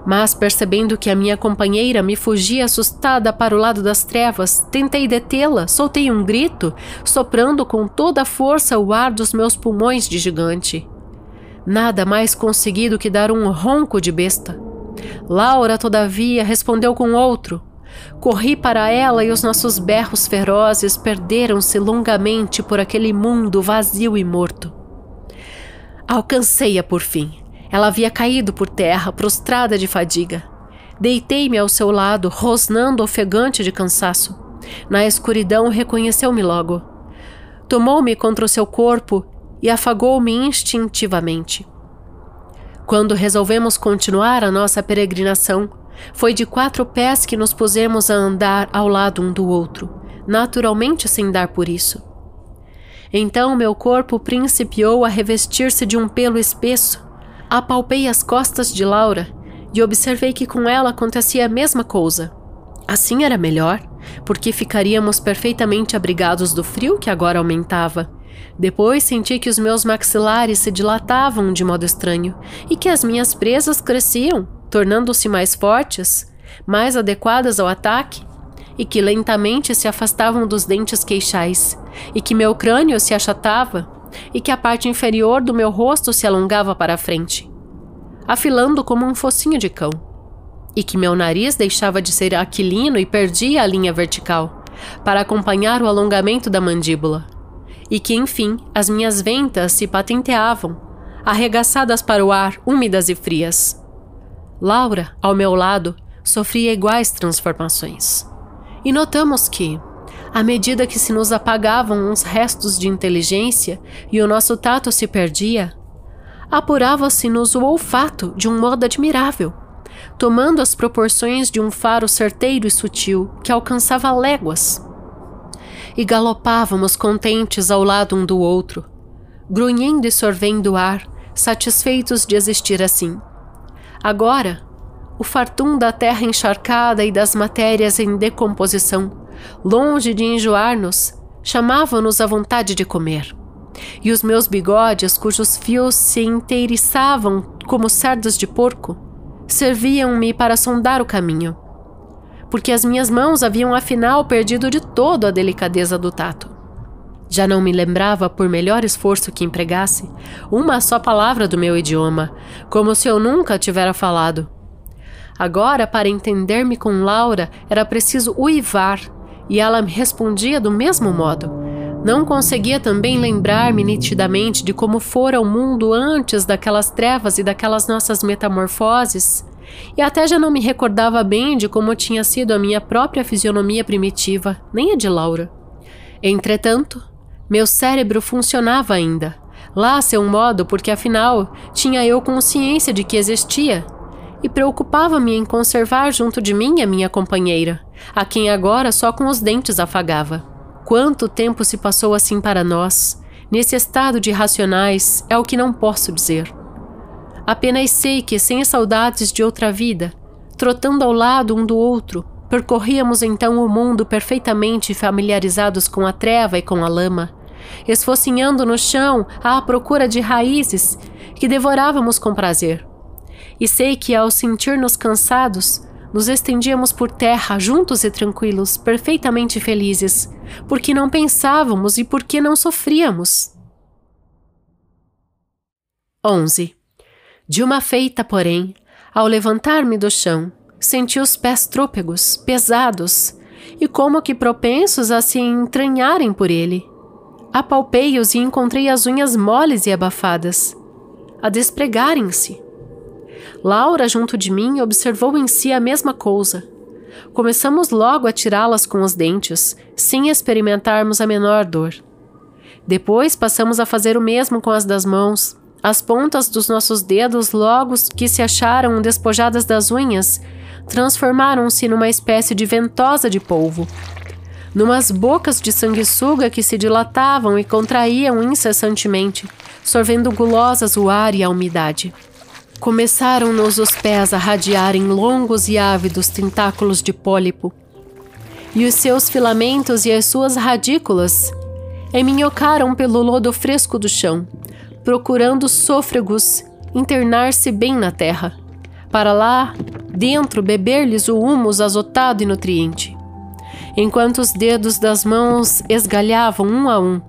Mas, percebendo que a minha companheira me fugia assustada para o lado das trevas, tentei detê-la, soltei um grito, soprando com toda a força o ar dos meus pulmões de gigante. Nada mais consegui do que dar um ronco de besta. Laura, todavia, respondeu com outro. Corri para ela e os nossos berros ferozes perderam-se longamente por aquele mundo vazio e morto. Alcancei-a por fim. Ela havia caído por terra, prostrada de fadiga. Deitei-me ao seu lado, rosnando ofegante de cansaço. Na escuridão reconheceu-me logo. Tomou-me contra o seu corpo e afagou-me instintivamente. Quando resolvemos continuar a nossa peregrinação, foi de quatro pés que nos pusemos a andar ao lado um do outro, naturalmente sem dar por isso. Então meu corpo principiou a revestir-se de um pelo espesso. Apalpei as costas de Laura e observei que com ela acontecia a mesma coisa. Assim era melhor, porque ficaríamos perfeitamente abrigados do frio que agora aumentava depois senti que os meus maxilares se dilatavam de modo estranho e que as minhas presas cresciam, tornando-se mais fortes, mais adequadas ao ataque, e que lentamente se afastavam dos dentes queixais, e que meu crânio se achatava, e que a parte inferior do meu rosto se alongava para a frente, afilando como um focinho de cão, e que meu nariz deixava de ser aquilino e perdia a linha vertical, para acompanhar o alongamento da mandíbula e que, enfim, as minhas ventas se patenteavam, arregaçadas para o ar, úmidas e frias. Laura, ao meu lado, sofria iguais transformações. E notamos que, à medida que se nos apagavam uns restos de inteligência e o nosso tato se perdia, apurava-se-nos o olfato de um modo admirável, tomando as proporções de um faro certeiro e sutil que alcançava léguas e galopávamos contentes ao lado um do outro, grunhindo e sorvendo o ar, satisfeitos de existir assim. Agora, o fartum da terra encharcada e das matérias em decomposição, longe de enjoar-nos, chamava-nos a vontade de comer. E os meus bigodes, cujos fios se inteiriçavam como cerdas de porco, serviam-me para sondar o caminho porque as minhas mãos haviam afinal perdido de todo a delicadeza do tato. Já não me lembrava, por melhor esforço que empregasse, uma só palavra do meu idioma, como se eu nunca tivera falado. Agora, para entender-me com Laura, era preciso uivar, e ela me respondia do mesmo modo. Não conseguia também lembrar-me nitidamente de como fora o mundo antes daquelas trevas e daquelas nossas metamorfoses, e até já não me recordava bem de como tinha sido a minha própria fisionomia primitiva, nem a de Laura. Entretanto, meu cérebro funcionava ainda, lá a seu modo, porque afinal tinha eu consciência de que existia, e preocupava-me em conservar junto de mim a minha companheira, a quem agora só com os dentes afagava. Quanto tempo se passou assim para nós, nesse estado de racionais, é o que não posso dizer. Apenas sei que, sem saudades de outra vida, trotando ao lado um do outro, percorríamos então o mundo perfeitamente familiarizados com a treva e com a lama, esfocinhando no chão à procura de raízes que devorávamos com prazer. E sei que, ao sentir-nos cansados, nos estendíamos por terra, juntos e tranquilos, perfeitamente felizes, porque não pensávamos e porque não sofríamos. 11. De uma feita, porém, ao levantar-me do chão, senti os pés trôpegos, pesados, e como que propensos a se entranharem por ele. Apalpei-os e encontrei as unhas moles e abafadas, a despregarem-se. Laura, junto de mim, observou em si a mesma coisa. Começamos logo a tirá-las com os dentes, sem experimentarmos a menor dor. Depois passamos a fazer o mesmo com as das mãos, as pontas dos nossos dedos, logo que se acharam despojadas das unhas, transformaram-se numa espécie de ventosa de polvo. Numas bocas de sanguessuga que se dilatavam e contraíam incessantemente, sorvendo gulosas o ar e a umidade. Começaram-nos os pés a radiarem longos e ávidos tentáculos de pólipo, e os seus filamentos e as suas radículas eminhocaram pelo lodo fresco do chão, procurando sôfregos internar-se bem na terra, para lá, dentro, beber-lhes o humus azotado e nutriente. Enquanto os dedos das mãos esgalhavam um a um,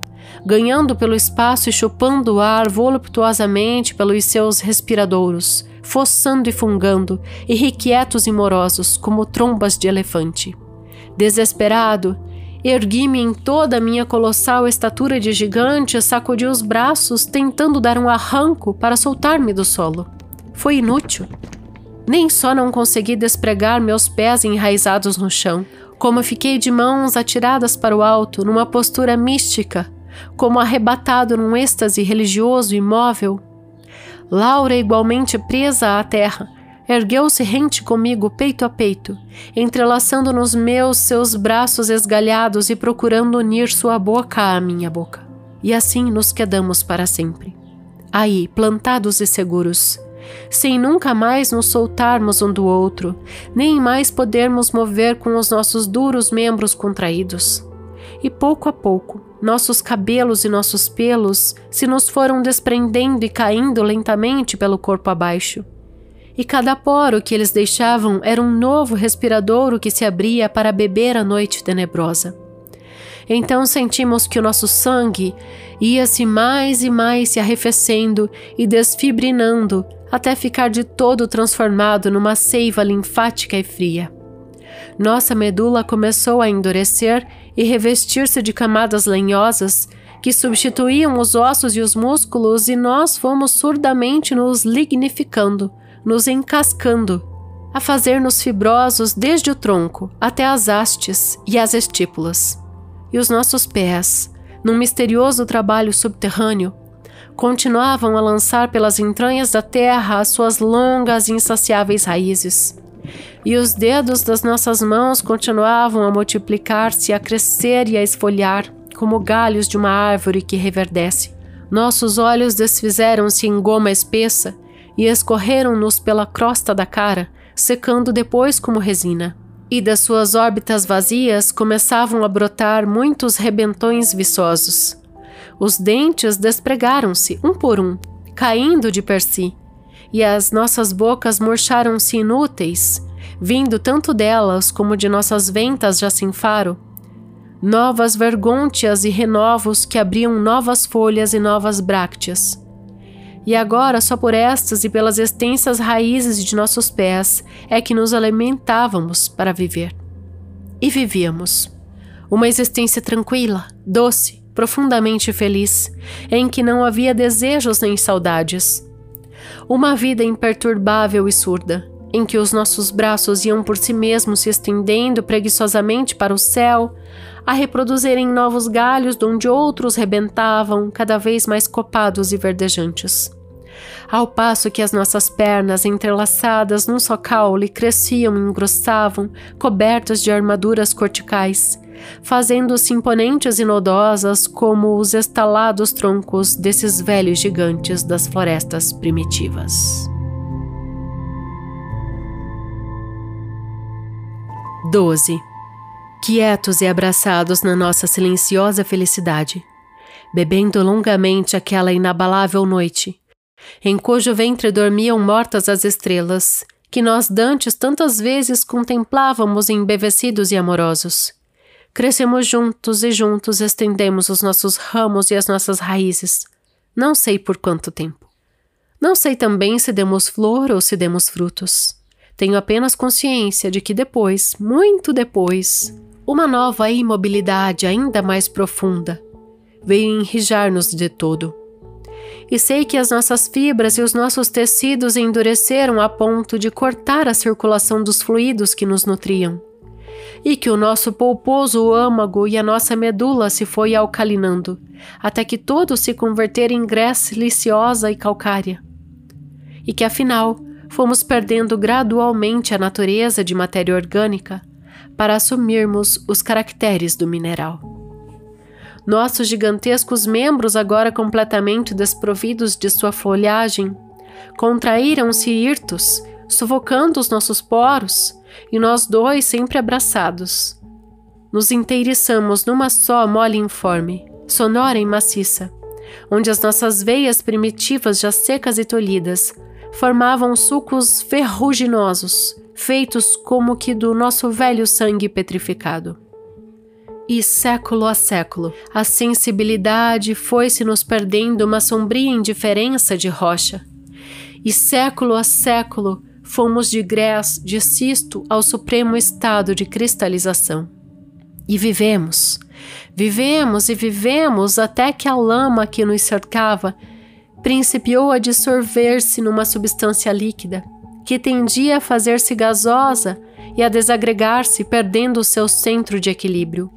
ganhando pelo espaço e chupando o ar voluptuosamente pelos seus respiradouros, fossando e fungando, irrequietos e morosos, como trombas de elefante. Desesperado, ergui-me em toda a minha colossal estatura de gigante sacudi os braços, tentando dar um arranco para soltar-me do solo. Foi inútil. Nem só não consegui despregar meus pés enraizados no chão, como fiquei de mãos atiradas para o alto, numa postura mística, como arrebatado num êxtase religioso imóvel. Laura, igualmente presa à terra, ergueu-se rente comigo, peito a peito, entrelaçando nos meus seus braços esgalhados e procurando unir sua boca à minha boca. E assim nos quedamos para sempre. Aí, plantados e seguros, sem nunca mais nos soltarmos um do outro, nem mais podermos mover com os nossos duros membros contraídos. E pouco a pouco, nossos cabelos e nossos pelos se nos foram desprendendo e caindo lentamente pelo corpo abaixo. E cada poro que eles deixavam era um novo respiradouro que se abria para beber a noite tenebrosa. Então sentimos que o nosso sangue ia-se mais e mais se arrefecendo e desfibrinando até ficar de todo transformado numa seiva linfática e fria. Nossa medula começou a endurecer e revestir-se de camadas lenhosas que substituíam os ossos e os músculos, e nós fomos surdamente nos lignificando, nos encascando, a fazer-nos fibrosos desde o tronco até as hastes e as estípulas. E os nossos pés, num misterioso trabalho subterrâneo, continuavam a lançar pelas entranhas da terra as suas longas e insaciáveis raízes e os dedos das nossas mãos continuavam a multiplicar-se, a crescer e a esfolhar, como galhos de uma árvore que reverdece. Nossos olhos desfizeram-se em goma espessa e escorreram-nos pela crosta da cara, secando depois como resina. E das suas órbitas vazias começavam a brotar muitos rebentões viçosos. Os dentes despregaram-se, um por um, caindo de per si, e as nossas bocas murcharam-se inúteis, vindo tanto delas como de nossas ventas já sem faro, novas vergôntias e renovos que abriam novas folhas e novas brácteas. E agora, só por estas e pelas extensas raízes de nossos pés é que nos alimentávamos para viver. E vivíamos. Uma existência tranquila, doce, profundamente feliz, em que não havia desejos nem saudades. Uma vida imperturbável e surda, em que os nossos braços iam por si mesmos se estendendo preguiçosamente para o céu, a reproduzirem novos galhos de onde outros rebentavam, cada vez mais copados e verdejantes. Ao passo que as nossas pernas, entrelaçadas num só caule, cresciam e engrossavam, cobertas de armaduras corticais, fazendo-se imponentes e nodosas como os estalados troncos desses velhos gigantes das florestas primitivas. 12. Quietos e abraçados na nossa silenciosa felicidade, bebendo longamente aquela inabalável noite, em cujo ventre dormiam mortas as estrelas, que nós dantes tantas vezes contemplávamos embevecidos e amorosos. Crescemos juntos e juntos estendemos os nossos ramos e as nossas raízes. Não sei por quanto tempo. Não sei também se demos flor ou se demos frutos. Tenho apenas consciência de que depois, muito depois, uma nova imobilidade ainda mais profunda veio enrijar-nos de todo. E sei que as nossas fibras e os nossos tecidos endureceram a ponto de cortar a circulação dos fluidos que nos nutriam, e que o nosso polposo âmago e a nossa medula se foi alcalinando, até que todo se converter em grés liciosa e calcária, e que afinal fomos perdendo gradualmente a natureza de matéria orgânica para assumirmos os caracteres do mineral. Nossos gigantescos membros, agora completamente desprovidos de sua folhagem, contraíram-se hirtos, sufocando os nossos poros, e nós dois sempre abraçados. Nos inteiriçamos numa só mole informe, sonora e maciça, onde as nossas veias primitivas já secas e tolhidas formavam sucos ferruginosos, feitos como que do nosso velho sangue petrificado. E século a século, a sensibilidade foi-se nos perdendo uma sombria indiferença de rocha. E século a século, fomos de grés, de cisto ao supremo estado de cristalização. E vivemos, vivemos e vivemos até que a lama que nos cercava principiou a dissolver-se numa substância líquida, que tendia a fazer-se gasosa e a desagregar-se, perdendo o seu centro de equilíbrio.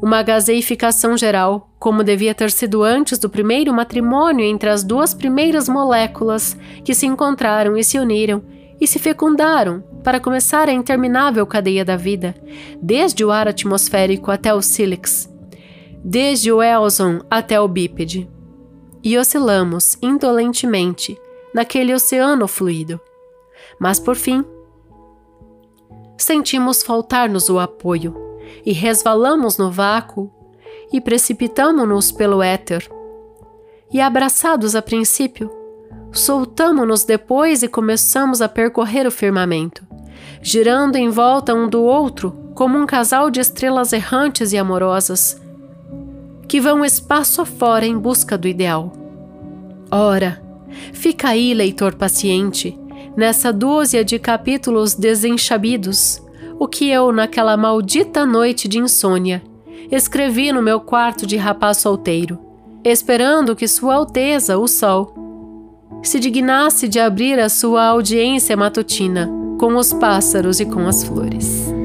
Uma gaseificação geral, como devia ter sido antes do primeiro matrimônio entre as duas primeiras moléculas que se encontraram e se uniram e se fecundaram para começar a interminável cadeia da vida, desde o ar atmosférico até o sílex, desde o Elson até o bípede. E oscilamos indolentemente naquele oceano fluido. Mas por fim, sentimos faltar-nos o apoio e resvalamos no vácuo e precipitamo-nos pelo éter. E abraçados a princípio, soltamo-nos depois e começamos a percorrer o firmamento, girando em volta um do outro como um casal de estrelas errantes e amorosas, que vão espaço afora em busca do ideal. Ora, fica aí, leitor paciente, nessa dúzia de capítulos desenchabidos, o que eu, naquela maldita noite de insônia, escrevi no meu quarto de rapaz solteiro, esperando que Sua Alteza, o Sol, se dignasse de abrir a sua audiência matutina com os pássaros e com as flores.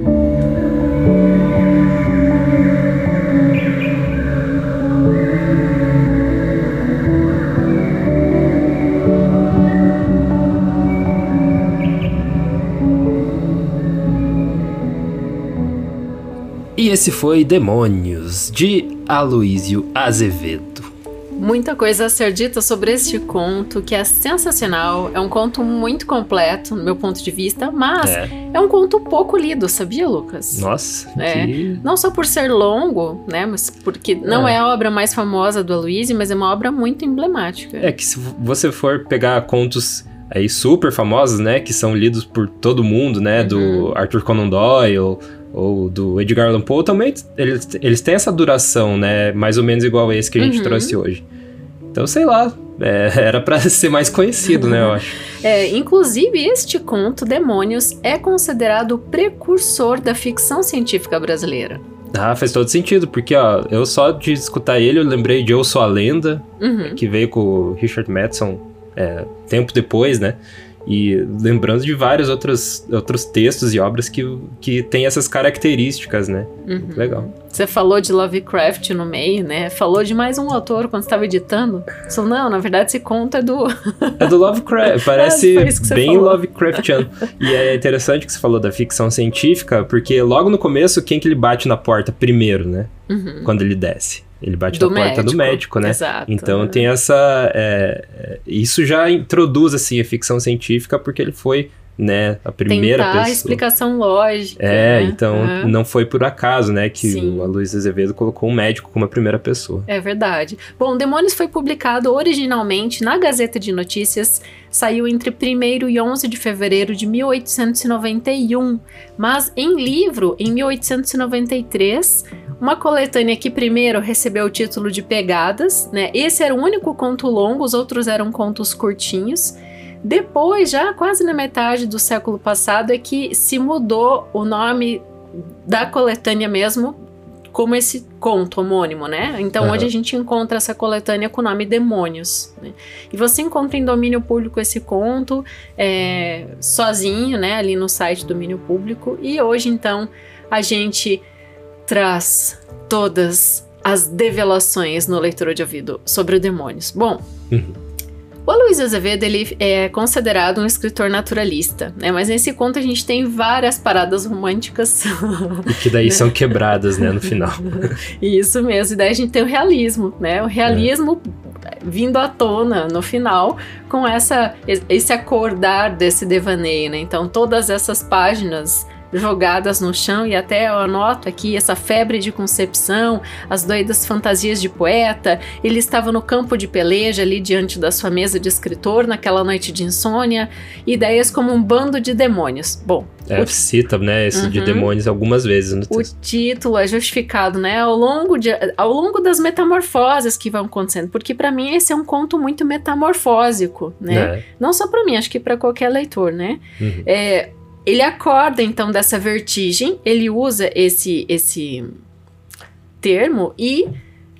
E esse foi Demônios, de Aloísio Azevedo. Muita coisa a ser dita sobre este conto, que é sensacional. É um conto muito completo, no meu ponto de vista, mas é, é um conto pouco lido, sabia, Lucas? Nossa, é. que... Não só por ser longo, né? Mas porque não é. é a obra mais famosa do Aloysio, mas é uma obra muito emblemática. É que se você for pegar contos aí super famosos, né? Que são lidos por todo mundo, né? Uhum. Do Arthur Conan Doyle ou do Edgar Allan Poe também, eles, eles têm essa duração, né? Mais ou menos igual a esse que a gente uhum. trouxe hoje. Então, sei lá, é, era para ser mais conhecido, né, eu acho. É, inclusive, este conto, Demônios, é considerado o precursor da ficção científica brasileira. Ah, faz todo sentido, porque ó, eu só de escutar ele, eu lembrei de Eu Sou a Lenda, uhum. que veio com o Richard Madison é, tempo depois, né? E lembrando de vários outros, outros textos e obras que, que têm essas características, né? Uhum. Legal. Você falou de Lovecraft no meio, né? Falou de mais um autor quando estava editando. Só não, na verdade esse conto é do. é do Lovecraft. Parece é, bem falou. Lovecraftiano. e é interessante que você falou da ficção científica, porque logo no começo, quem que ele bate na porta primeiro, né? Uhum. Quando ele desce. Ele bate do na porta médico. do médico, né? Exato. Então tem essa. É, é, isso já introduz assim a ficção científica porque ele foi né, a primeira Tentar pessoa. a explicação lógica. É, né? então uhum. não foi por acaso, né, que Sim. o Luiz Azevedo colocou um médico como a primeira pessoa. É verdade. Bom, Demônios foi publicado originalmente na Gazeta de Notícias, saiu entre 1 e 11 de fevereiro de 1891, mas em livro, em 1893, uma coletânea que primeiro recebeu o título de Pegadas, né? Esse era o único conto longo, os outros eram contos curtinhos. Depois, já quase na metade do século passado, é que se mudou o nome da coletânea mesmo como esse conto homônimo, né? Então, uhum. hoje a gente encontra essa coletânea com o nome Demônios. Né? E você encontra em domínio público esse conto é, sozinho, né? Ali no site domínio público. E hoje, então, a gente traz todas as develações no leitor de ouvido sobre o demônios. Bom, uhum. O Aloysio Azevedo ele é considerado um escritor naturalista, né? Mas nesse conto a gente tem várias paradas românticas. E que daí né? são quebradas, né, no final. Isso mesmo, e daí a gente tem o realismo, né? O realismo é. vindo à tona no final com essa esse acordar desse devaneio, né? Então todas essas páginas jogadas no chão e até eu anoto aqui essa febre de concepção, as doidas fantasias de poeta. Ele estava no campo de peleja ali diante da sua mesa de escritor naquela noite de insônia, ideias como um bando de demônios. Bom, é, o... cita, né, esse uhum. de demônios algumas vezes no texto. O título é justificado, né, ao longo, de, ao longo das metamorfoses que vão acontecendo, porque para mim esse é um conto muito metamorfósico, né? É. Não só para mim, acho que para qualquer leitor, né? Uhum. É, ele acorda então dessa vertigem, ele usa esse esse termo e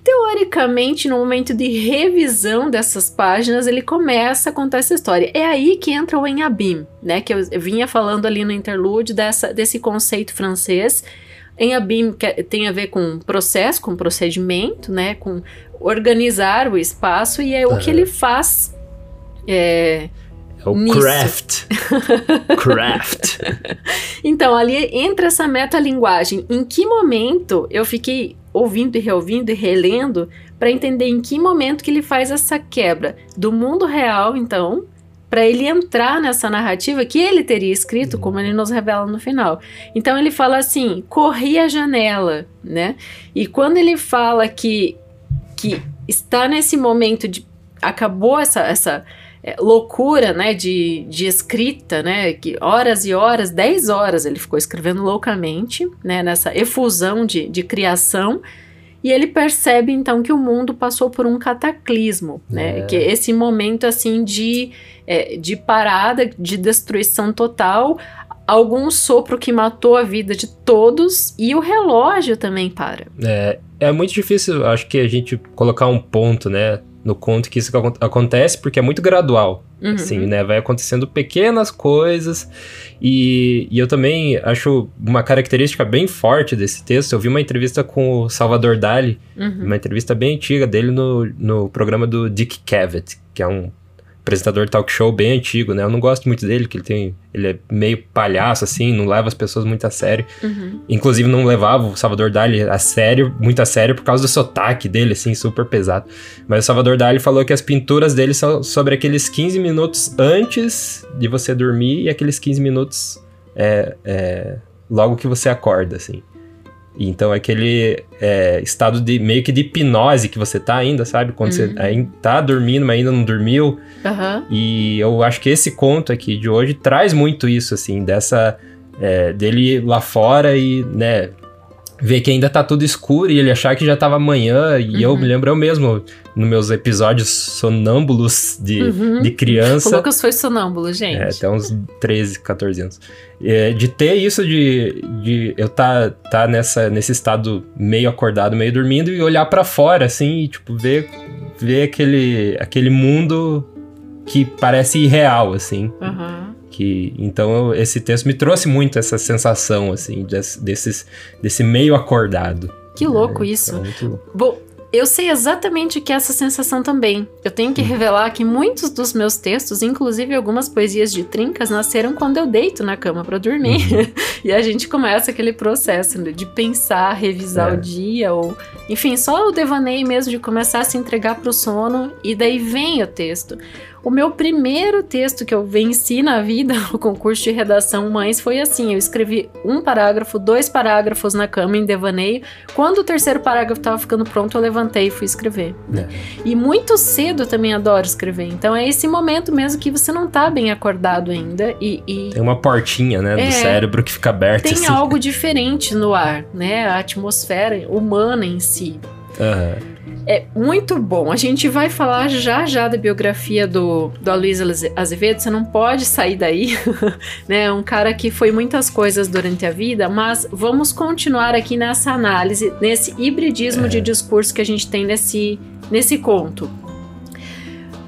teoricamente no momento de revisão dessas páginas ele começa a contar essa história. É aí que entra o Enabim, né, que eu vinha falando ali no interlúdio dessa desse conceito francês. Enabim tem a ver com processo, com procedimento, né, com organizar o espaço e é o que ele faz é, é o Nisso. craft. craft. então, ali entra essa metalinguagem. Em que momento eu fiquei ouvindo e reouvindo e relendo para entender em que momento que ele faz essa quebra do mundo real, então, para ele entrar nessa narrativa que ele teria escrito, como ele nos revela no final. Então ele fala assim: corri a janela, né? E quando ele fala que que está nesse momento de acabou essa essa é, loucura, né, de, de escrita, né, que horas e horas, 10 horas ele ficou escrevendo loucamente, né, nessa efusão de, de criação, e ele percebe então que o mundo passou por um cataclismo, né, é. que esse momento assim de, é, de parada, de destruição total, algum sopro que matou a vida de todos e o relógio também para. É, é muito difícil, acho que a gente colocar um ponto, né, no conto que isso acontece, porque é muito gradual. Uhum. Assim, né? Vai acontecendo pequenas coisas. E, e eu também acho uma característica bem forte desse texto. Eu vi uma entrevista com o Salvador Dali, uhum. uma entrevista bem antiga dele no, no programa do Dick Cavett, que é um apresentador talk show bem antigo, né? Eu não gosto muito dele, que ele tem. Ele é meio palhaço, assim, não leva as pessoas muito a sério. Uhum. Inclusive, não levava o Salvador Dali a sério, muito a sério, por causa do sotaque dele, assim, super pesado. Mas o Salvador Dali falou que as pinturas dele são sobre aqueles 15 minutos antes de você dormir e aqueles 15 minutos é, é, logo que você acorda, assim. Então, é aquele é, estado de meio que de hipnose que você tá ainda, sabe? Quando uhum. você ainda tá dormindo, mas ainda não dormiu. Uhum. E eu acho que esse conto aqui de hoje traz muito isso, assim, dessa. É, dele lá fora e, né, ver que ainda tá tudo escuro e ele achar que já tava amanhã. E uhum. eu me lembro eu mesmo, nos meus episódios sonâmbulos de, uhum. de criança. O Lucas foi sonâmbulo, gente. É, até uns 13, 14 anos. É, de ter isso de, de eu tá, tá nessa, nesse estado meio acordado, meio dormindo e olhar para fora, assim, e, tipo, ver, ver aquele, aquele mundo que parece irreal, assim. Uhum. Que, então esse texto me trouxe muito essa sensação assim desse, desses, desse meio acordado. Que louco é, isso. muito... Bom, eu sei exatamente o que é essa sensação também. Eu tenho que hum. revelar que muitos dos meus textos, inclusive algumas poesias de trincas, nasceram quando eu deito na cama para dormir. Uhum. e a gente começa aquele processo né, de pensar, revisar é. o dia, ou enfim, só o devaneio mesmo de começar a se entregar para o sono e daí vem o texto. O meu primeiro texto que eu venci na vida, o concurso de redação Mães, foi assim: eu escrevi um parágrafo, dois parágrafos na cama em devaneio. Quando o terceiro parágrafo estava ficando pronto, eu levantei e fui escrever. É. E muito cedo eu também adoro escrever. Então é esse momento mesmo que você não tá bem acordado ainda e. e... Tem uma portinha, né, do é, cérebro que fica aberta. Tem assim. algo diferente no ar, né? A atmosfera humana em si. Uhum. É muito bom. A gente vai falar já já da biografia do, do Aloysio Azevedo, você não pode sair daí, né? Um cara que foi muitas coisas durante a vida, mas vamos continuar aqui nessa análise, nesse hibridismo é. de discurso que a gente tem nesse, nesse conto.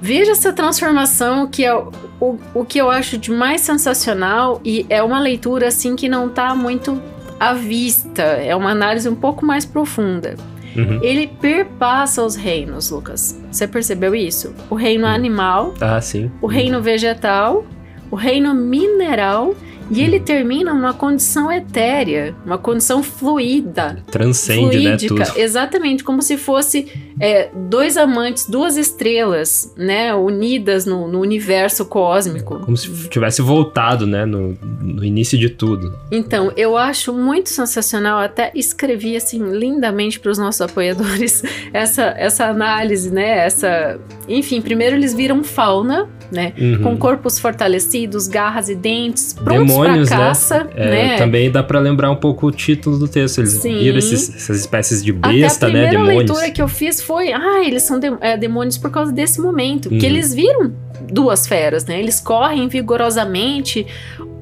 Veja essa transformação que é o, o, o que eu acho de mais sensacional e é uma leitura assim que não está muito à vista, é uma análise um pouco mais profunda. Uhum. Ele perpassa os reinos, Lucas. Você percebeu isso? O reino uhum. animal, ah, sim. o reino vegetal, o reino mineral E ele termina numa condição etérea, uma condição fluida. Transcende, fluídica, né? Tudo. Exatamente, como se fosse é, dois amantes, duas estrelas, né? Unidas no, no, universo cósmico. Como se tivesse voltado, né? No, no início de tudo. Então, eu acho muito sensacional, até escrevi assim lindamente para os nossos apoiadores essa, essa análise, né? Essa. Enfim, primeiro eles viram fauna, né? Uhum. Com corpos fortalecidos, garras e dentes, prontos Demônios, pra né? caça, né? É, né? Também dá para lembrar um pouco o título do texto. Eles Sim. viram esses, essas espécies de besta, né? Demônios. A leitura que eu fiz foi, ah, eles são de, é, demônios por causa desse momento, uhum. que eles viram duas feras, né? Eles correm vigorosamente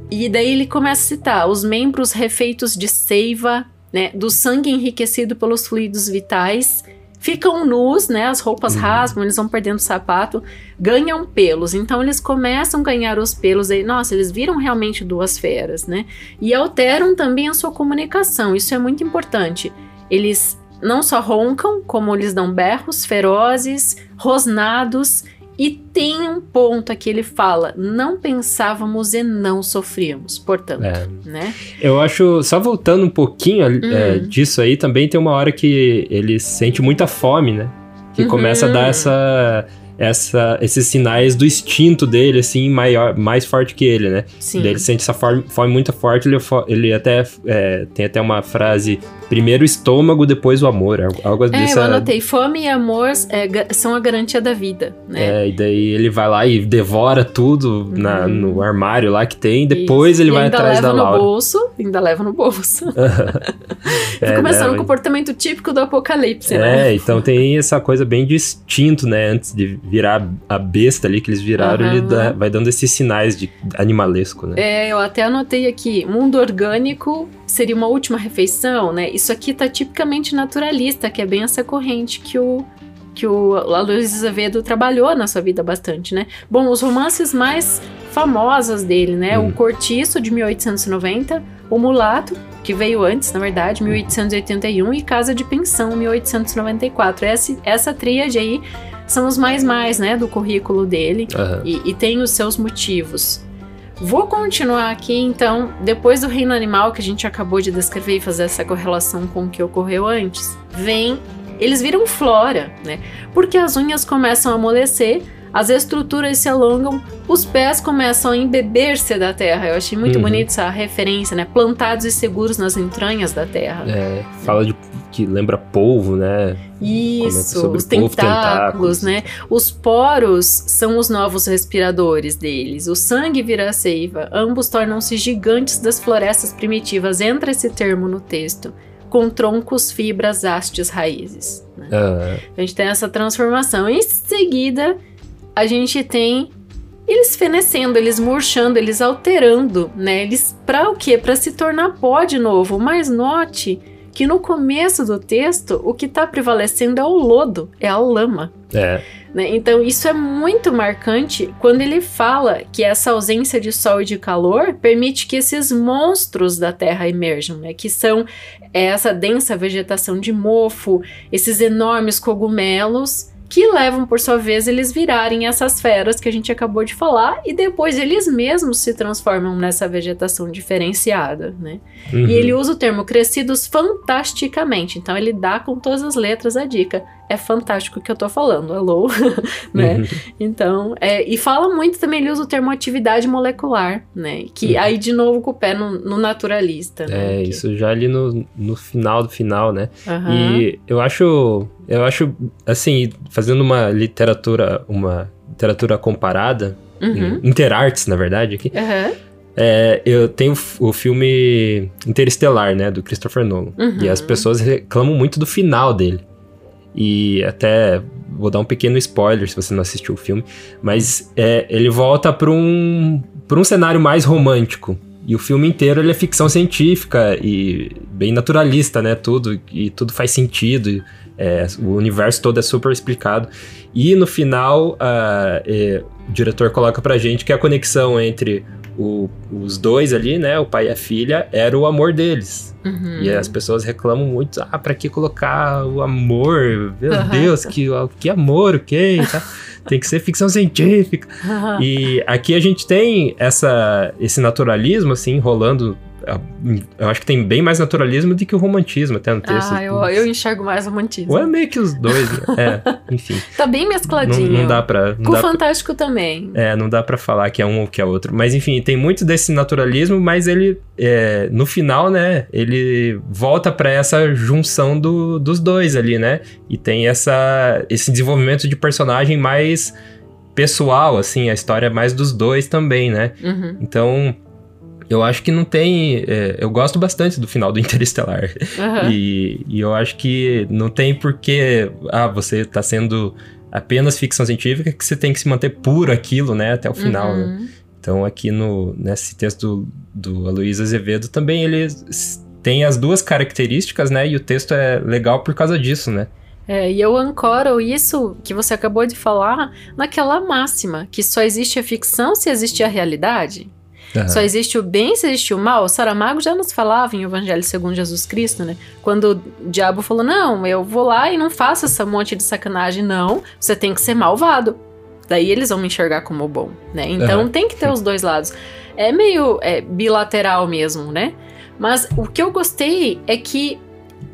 e daí ele começa a citar os membros refeitos de seiva, né, do sangue enriquecido pelos fluidos vitais ficam nus, né? As roupas uhum. rasgam, eles vão perdendo o sapato, ganham pelos. Então eles começam a ganhar os pelos aí. Nossa, eles viram realmente duas feras, né? E alteram também a sua comunicação. Isso é muito importante. Eles não só roncam, como eles dão berros ferozes, rosnados e tem um ponto aqui, ele fala: não pensávamos e não sofríamos, portanto, é. né? Eu acho, só voltando um pouquinho hum. é, disso aí, também tem uma hora que ele sente muita fome, né? Que uhum. começa a dar essa essa, esses sinais do instinto dele, assim, maior, mais forte que ele, né? Sim. Ele sente essa fome, fome muito forte, ele, ele até é, tem até uma frase primeiro o estômago, depois o amor. Algo é, dessa... eu anotei. Fome e amor é, são a garantia da vida, né? É, e daí ele vai lá e devora tudo uhum. na, no armário lá que tem, depois Isso. ele e vai atrás da Laura. Ainda leva no bolso, ainda leva no bolso. é, começando né, um comportamento típico do apocalipse, é, né? É, então tem essa coisa bem distinto, né? Antes de virar a besta ali que eles viraram, uhum. ele dá, vai dando esses sinais de animalesco, né? É, eu até anotei aqui, mundo orgânico seria uma última refeição, né? Isso aqui tá tipicamente naturalista, que é bem essa corrente que o que o Aloysio Azevedo trabalhou na sua vida bastante, né? Bom, os romances mais famosos dele, né? Hum. O Cortiço, de 1890, O Mulato, que veio antes, na verdade, 1881, e Casa de Pensão, 1894. Essa, essa tríade aí são os mais mais, né, do currículo dele, uhum. e, e tem os seus motivos. Vou continuar aqui, então, depois do reino animal que a gente acabou de descrever e fazer essa correlação com o que ocorreu antes, vem. Eles viram flora, né? Porque as unhas começam a amolecer, as estruturas se alongam, os pés começam a embeber-se da terra. Eu achei muito uhum. bonito essa referência, né? Plantados e seguros nas entranhas da terra. É, fala de que lembra polvo, né? Isso, os tentáculos, tentáculos, né? Os poros são os novos respiradores deles. O sangue vira a seiva. Ambos tornam-se gigantes das florestas primitivas. Entra esse termo no texto. Com troncos, fibras, hastes, raízes. Né? Uhum. A gente tem essa transformação. Em seguida, a gente tem eles fenecendo, eles murchando, eles alterando, né? Eles para o quê? Para se tornar pó de novo. Mas note que no começo do texto o que está prevalecendo é o lodo, é a lama. É. Né? Então isso é muito marcante quando ele fala que essa ausência de sol e de calor permite que esses monstros da Terra emerjam, né? que são essa densa vegetação de mofo, esses enormes cogumelos que levam, por sua vez, eles virarem essas feras que a gente acabou de falar e depois eles mesmos se transformam nessa vegetação diferenciada, né? Uhum. E ele usa o termo crescidos fantasticamente, então ele dá com todas as letras a dica. É fantástico o que eu tô falando, alô, né? Uhum. Então, é, e fala muito também, ele usa o termo atividade molecular, né? Que uhum. aí de novo com o pé no, no naturalista, né? É, que... isso já ali no, no final do final, né? E eu acho eu acho, assim, fazendo uma literatura, uma literatura comparada, uhum. interartes, na verdade, aqui. Uhum. É, eu tenho o filme Interestelar, né, do Christopher Nolan. Uhum. E as pessoas reclamam muito do final dele. E até vou dar um pequeno spoiler se você não assistiu o filme, mas é, ele volta para um, pra um cenário mais romântico. E o filme inteiro ele é ficção científica e bem naturalista, né? Tudo, e tudo faz sentido. É, o universo todo é super explicado. E no final, uh, é, o diretor coloca pra gente que a conexão entre o, os dois ali, né, o pai e a filha, era o amor deles. Uhum. E as pessoas reclamam muito, ah, pra que colocar o amor? Meu Uhum. Deus, que, que amor, o que? Tá? Tem que ser ficção científica. E aqui a gente tem essa, esse naturalismo, assim, rolando. Eu acho que tem bem mais naturalismo do que o romantismo, até no texto. Ah, eu, eu enxergo mais romantismo. Ou é meio que os dois, né? É, enfim. Tá bem Não, mescladinho. não dá pra. Não Com o dá pra- Fantástico também. é, não dá pra falar que é um ou que é outro. Mas enfim, tem muito desse naturalismo, mas ele, é, no final, né, ele volta pra essa junção do- dos dois ali, né? E tem essa, esse desenvolvimento de personagem mais pessoal, assim, a história é mais dos dois também, né? Uhum. Então, eu acho que não tem. é, eu gosto bastante do final do Interestelar. Aham. E, e eu acho que não tem porquê. Ah, você tá sendo apenas ficção científica que você tem que se manter puro aquilo, né? Até o final. né? Uhum. Então, aqui no, nesse texto do, do Aloysio Azevedo também ele tem as duas características, né? E o texto é legal por causa disso, né? É, e eu ancoro isso que você acabou de falar naquela máxima, que só existe a ficção se existe a realidade. Aham. Só existe o bem se existe o mal. Saramago já nos falava em Evangelho segundo Jesus Cristo, né? Quando o diabo falou: Não, eu vou lá e não faço essa monte de sacanagem, não. Você tem que ser malvado. Daí eles vão me enxergar como bom, né? Então Aham. tem que ter os dois lados. É meio é, bilateral mesmo, né? Mas o que eu gostei é que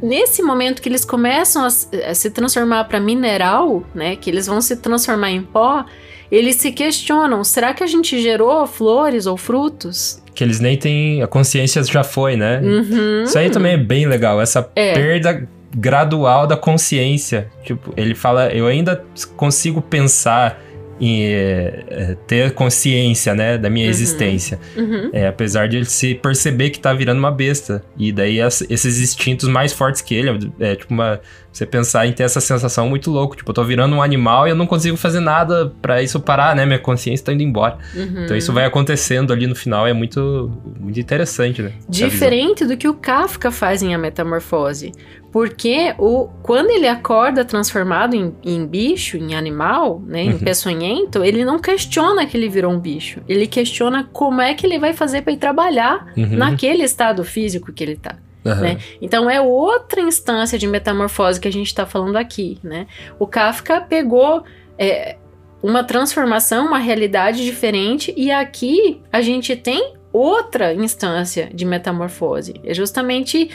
nesse momento que eles começam a se transformar para mineral, né? Que eles vão se transformar em pó, eles se questionam: será que a gente gerou flores ou frutos? Que eles nem têm. A consciência já foi, né? Uhum. Isso aí também é bem legal, essa É. perda gradual da consciência. Tipo, ele fala, eu ainda consigo pensar em é, é, ter consciência, né, da minha Uhum. existência. Uhum. É, apesar de ele se perceber que tá virando uma besta. E daí as- esses instintos mais fortes que ele, é tipo uma. Você pensar em ter essa sensação muito louco. Tipo, eu tô virando um animal e eu não consigo fazer nada pra isso parar, né? Minha consciência tá indo embora. Uhum. Então isso vai acontecendo ali no final, é muito, muito interessante, né? Diferente do que o Kafka faz em A Metamorfose. Porque o, quando ele acorda transformado em, em bicho, em animal, né, em Uhum. peçonhento, ele não questiona que ele virou um bicho. Ele questiona como é que ele vai fazer para ir trabalhar Uhum. naquele estado físico que ele tá. Aham. né? Então é outra instância de metamorfose que a gente está falando aqui, né? O Kafka pegou é, uma transformação, uma realidade diferente e aqui a gente tem outra instância de metamorfose. É justamente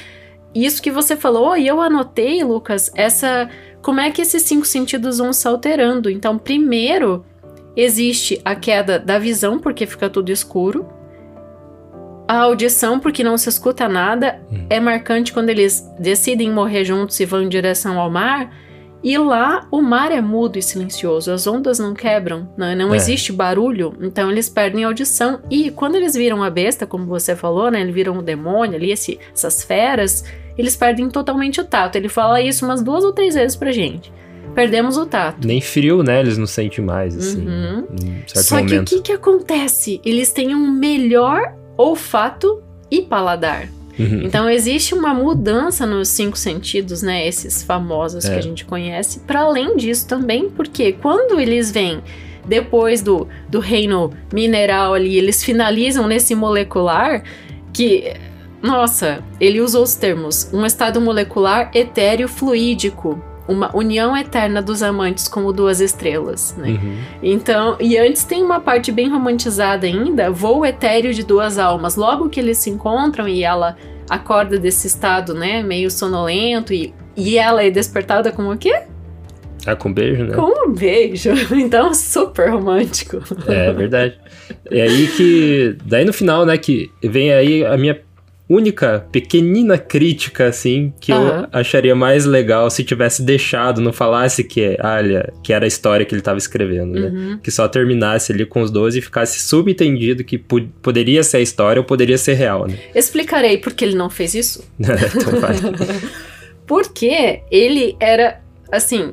isso que você falou e eu anotei, Lucas, essa como é que esses cinco sentidos vão se alterando. Então, primeiro existe a queda da visão porque fica tudo escuro. A audição, porque não se escuta nada, Hum. é marcante quando eles decidem morrer juntos e vão em direção ao mar. E lá o mar é mudo e silencioso, as ondas não quebram, né? não É. existe barulho, então eles perdem a audição. E quando eles viram a besta, como você falou, né? Eles viram o demônio ali, esse- essas feras, eles perdem totalmente o tato. Ele fala isso umas duas ou três vezes pra gente. Perdemos o tato. Nem frio, né? Eles não sentem mais, assim, Uhum. Só que o momento. que, que acontece? Eles têm um melhor olfato e paladar. Uhum. Então existe uma mudança nos cinco sentidos, né? Esses famosos que É. a gente conhece. Para além disso também, porque quando eles vêm depois do, do reino mineral ali, eles finalizam nesse molecular que, nossa, ele usa os termos um estado molecular etéreo fluídico. Uma união eterna dos amantes como duas estrelas, né? Uhum. Então, e antes tem uma parte bem romantizada ainda, voo etéreo de duas almas. Logo que eles se encontram e ela acorda desse estado, né, meio sonolento e, e ela é despertada como o quê? Ah, com beijo, né? Com um beijo. Então, super romântico. É verdade. É aí que. Daí no final, né, que vem aí a minha única pequenina crítica, assim, que Aham. eu acharia mais legal se tivesse deixado, não falasse que, olha, que era a história que ele tava escrevendo, né? Uhum. Que só terminasse ali com os 12 e ficasse subentendido que poderia ser a história ou poderia ser real, né? Explicarei por que ele não fez isso. então vai. Porque ele era, assim,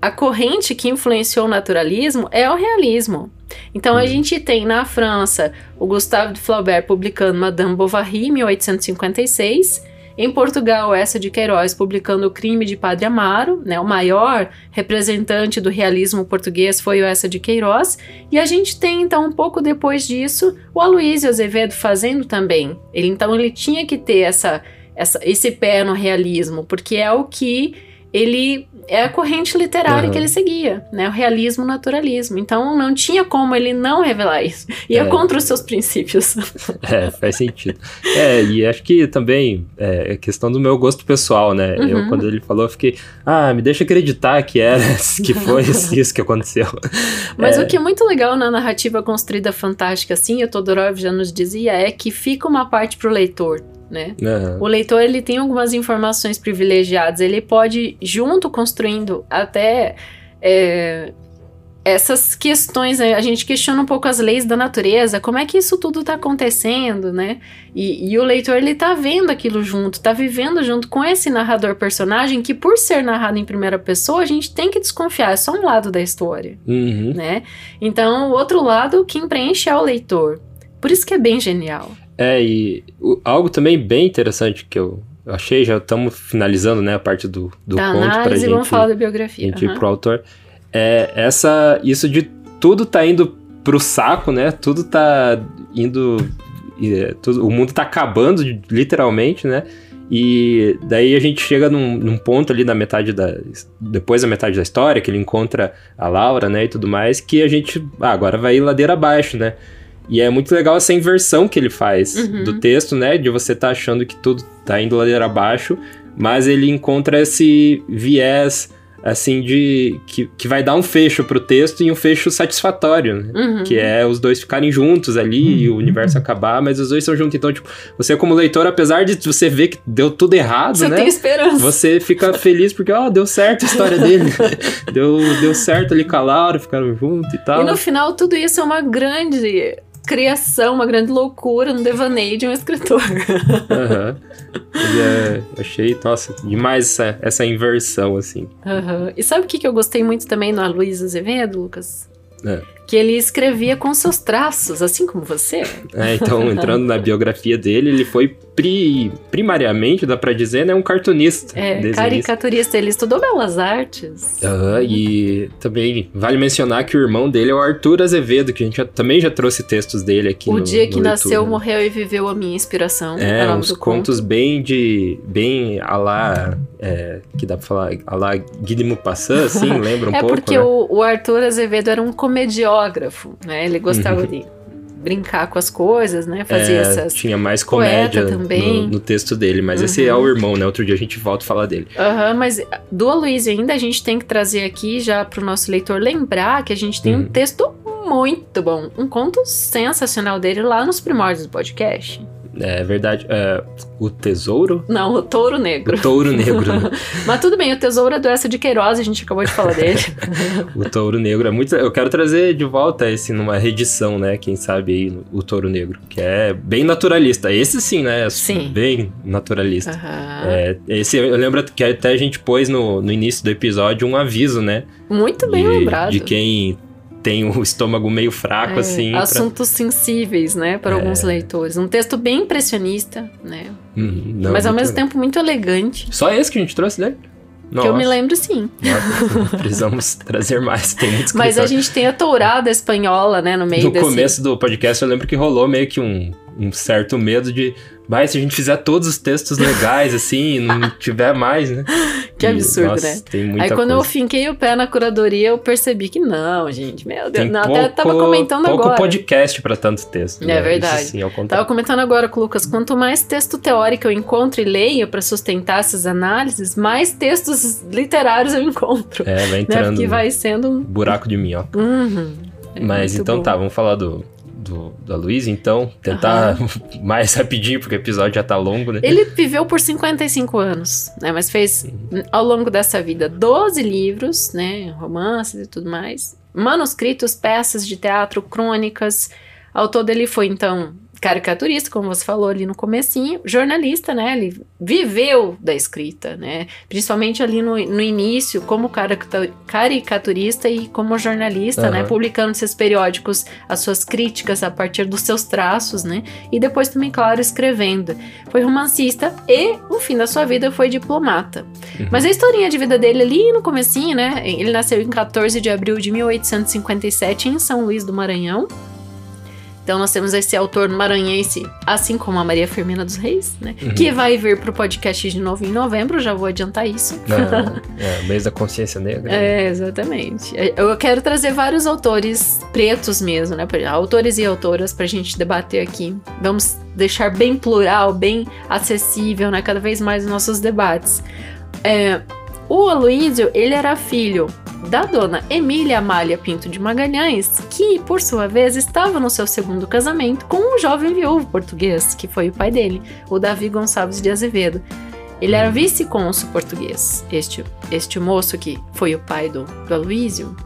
a corrente que influenciou o naturalismo é o realismo. Então a gente tem na França o Gustave de Flaubert publicando Madame Bovary em 1856 Em Portugal, essa de Queiroz publicando O Crime de Padre Amaro, né? O maior representante do realismo português foi o essa de Queiroz. E a gente tem então um pouco depois disso o Aloysio Azevedo fazendo também. Ele então ele tinha que ter essa, essa esse pé no realismo, porque é o que ele é a corrente literária uhum. que ele seguia, né? O realismo, o naturalismo. Então não tinha como ele não revelar isso. Ia é. contra os seus princípios. É, faz sentido. É, e acho que também é questão do meu gosto pessoal, né? Uhum. Eu, quando ele falou, eu fiquei, ah, me deixa acreditar que era, que foi isso que aconteceu. Mas é. o que é muito legal na narrativa construída fantástica, assim, o Todorov já nos dizia, é que fica uma parte pro leitor né? Uhum. O leitor ele tem algumas informações privilegiadas, ele pode junto construindo até é, essas questões. Né? A gente questiona um pouco as leis da natureza, como é que isso tudo está acontecendo, né? E, e, o leitor ele tá vendo aquilo junto, tá vivendo junto com esse narrador personagem que por ser narrado em primeira pessoa a gente tem que desconfiar, é só um lado da história, uhum. né? Então o outro lado quem preenche é o leitor. Por isso que é bem genial. É, e o, algo também bem interessante que eu, achei, já estamos finalizando, né, a parte do, do da conto análise, pra gente. vamos falar da biografia. Gente uhum. ir pro autor. É, essa, isso de tudo tá indo pro saco, né, tudo tá indo, é, tudo, o mundo tá acabando, literalmente, né, e daí a gente chega num, num, ponto ali na metade da. Depois da metade da história, que ele encontra a Laura, né? E tudo mais, que a gente. Ah, agora vai ir ladeira abaixo, né? E é muito legal essa inversão que ele faz uhum. do texto, né? De você tá achando que tudo tá indo ladeira abaixo, mas ele encontra esse viés, assim, de. que, que vai dar um fecho pro texto e um fecho satisfatório, né? Uhum. Que é os dois ficarem juntos ali uhum. e o universo acabar, mas os dois são juntos. Então, tipo, você como leitor, apesar de você ver que deu tudo errado, você né? Tem esperança. Você fica feliz porque, ó, oh, deu certo a história dele. deu, deu certo ali com a Laura, ficaram juntos e tal. E no final, tudo isso é uma grande criação, uma grande loucura no devaneio de um escritor. Uhum. É, achei, nossa, demais essa, essa inversão, assim. Uhum. E sabe o que, que eu gostei muito também no Luiz Azevedo, Lucas? É que ele escrevia com seus traços, assim como você. É, então, entrando na biografia dele, ele foi pri, primariamente, dá pra dizer, né, um cartunista. É, caricaturista. Ele estudou belas artes. Uhum, e também vale mencionar que o irmão dele é o Arthur Azevedo, que a gente já, também já trouxe textos dele aqui o no dia que no nasceu, morreu e viveu a minha inspiração. É, é uns contos conto. bem de... bem a lá... É, que dá pra falar a lá Guy Maupassant, assim, lembra um é pouco, É porque né? o, o Arthur Azevedo era um comediógrafo né? Ele gostava uhum. de brincar com as coisas, né? Fazia é, essas. Tinha mais comédia também. No, no, texto dele, mas uhum. esse é o irmão, né? Outro dia a gente volta a falar dele. Aham, uhum, mas do Aloysio ainda a gente tem que trazer aqui já pro nosso leitor lembrar que a gente tem um uhum. texto muito bom, um conto sensacional dele lá nos primórdios do podcast. É verdade. É, o Tesouro? Não, o Touro Negro. O Touro Negro. Né? Mas tudo bem, o Tesouro é do Essa de Queiroz, a gente acabou de falar dele. o Touro Negro é muito. Eu quero trazer de volta esse numa reedição, né? Quem sabe aí, o Touro Negro, que é bem naturalista. Esse sim, né? Sim. Bem naturalista. Uhum. É, esse eu lembro que até a gente pôs no, no início do episódio um aviso, né? Muito bem de, lembrado. De quem tem o estômago meio fraco, é, assim. Assuntos pra... sensíveis, né, para é. alguns leitores. Um texto bem impressionista, né? Uhum, não, mas ao mesmo legal. tempo muito elegante. Só esse que a gente trouxe, né? Nossa. Que eu me lembro, sim. Nossa, precisamos trazer mais. Tem muitos Mas a gente tem a tourada espanhola, né, no meio No desse... começo do podcast, eu lembro que rolou meio que um, um certo medo de mas se a gente fizer todos os textos legais, assim, e não tiver mais, né? Que absurdo, nossa, né? Tem muita Aí quando coisa. eu finquei o pé na curadoria, eu percebi que não, gente. Meu Deus, não, pouco, até tava comentando pouco agora. podcast para tanto texto. É né? verdade. Isso, sim, ao tava comentando agora com o Lucas, quanto mais texto teórico eu encontro e leio para sustentar essas análises, mais textos literários eu encontro. É, vai entrando. Né? Porque vai sendo um buraco de minhoca. Uhum. É Mas então bom. tá, vamos falar do do, da Luiz, então tentar uhum. mais rapidinho, porque o episódio já tá longo, né? Ele viveu por 55 anos, né? Mas fez uhum. ao longo dessa vida 12 livros, né? Romances e tudo mais. Manuscritos, peças de teatro, crônicas. Ao todo ele foi, então, caricaturista, como você falou ali no comecinho, jornalista, né? Ele viveu da escrita, né? Principalmente ali no, no início, como caricaturista e como jornalista, uhum. né? Publicando seus periódicos, as suas críticas a partir dos seus traços, né? E depois também, claro, escrevendo. Foi romancista e, no fim da sua vida, foi diplomata. Uhum. Mas a historinha de vida dele ali no comecinho, né? Ele nasceu em 14 de abril de 1857 em São Luís do Maranhão. Então nós temos esse autor maranhense, assim como a Maria Firmina dos Reis, né? Uhum. Que vai vir pro podcast de novo em novembro, já vou adiantar isso. é, mês da consciência negra. É, exatamente. É, eu quero trazer vários autores pretos mesmo, né? Autores e autoras pra gente debater aqui. Vamos deixar bem plural, bem acessível, né? Cada vez mais os nossos debates. É, o Aloysio, ele era filho da dona Emília Amália Pinto de Magalhães, que, por sua vez, estava no seu segundo casamento com um jovem viúvo português, que foi o pai dele, o Davi Gonçalves de Azevedo. Ele era vice-cônsul português, este, este moço que foi o pai do, do Aloysio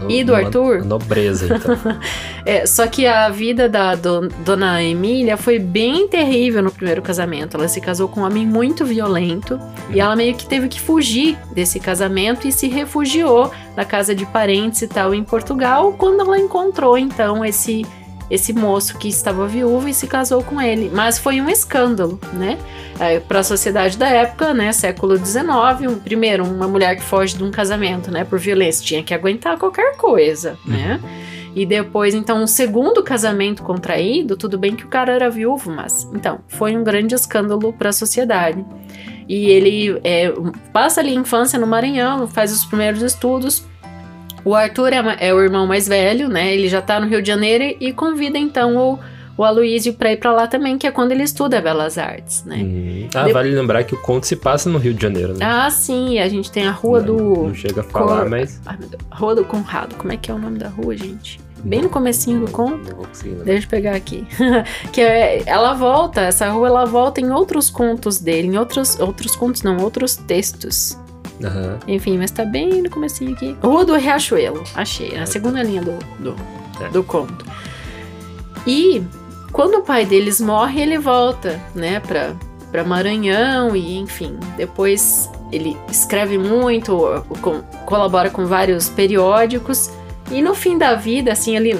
no, e do Arthur. Nobreza, então. é, só que a vida da do, dona Emília foi bem terrível no primeiro casamento. Ela se casou com um homem muito violento e ela meio que teve que fugir desse casamento e se refugiou na casa de parentes e tal em Portugal quando ela encontrou então esse esse moço que estava viúvo e se casou com ele. Mas foi um escândalo, né? É, para a sociedade da época, né? Século XIX, um, primeiro, uma mulher que foge de um casamento, né? Por violência, tinha que aguentar qualquer coisa, uhum. né? E depois, então, um segundo casamento contraído, tudo bem que o cara era viúvo, mas então foi um grande escândalo para a sociedade. E ele é, passa ali a infância no Maranhão, faz os primeiros estudos o Arthur é, é, o irmão mais velho, né? Ele já tá no Rio de Janeiro e convida então o, o Aloysio para ir para lá também, que é quando ele estuda Belas Artes, né? Uhum. Ah, de... vale lembrar que o conto se passa no Rio de Janeiro, né? Ah, sim, a gente tem a rua não, do... Não chega a falar, Cor... mas... Ai, rua do Conrado, como é que é o nome da rua, gente? Bem no comecinho do conto. Deixa eu pegar aqui. que é, ela volta, essa rua ela volta em outros contos dele, em outros, outros contos não, outros textos. Uhum. Enfim, mas tá bem no comecinho aqui. Rua do Riachuelo, achei. A segunda linha do, do, é. do conto. E quando o pai deles morre, ele volta, né, pra, pra Maranhão e, enfim, depois ele escreve muito, colabora com vários periódicos e no fim da vida, assim, ali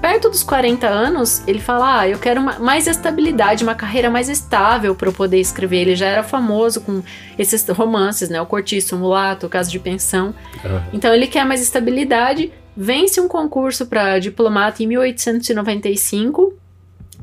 perto dos 40 anos, ele fala: Ah, eu quero uma, mais estabilidade, uma carreira mais estável para eu poder escrever. Ele já era famoso com esses romances, né? O Cortiço, o Mulato, o Caso de Pensão. Uhum. Então ele quer mais estabilidade, vence um concurso para diplomata em 1895.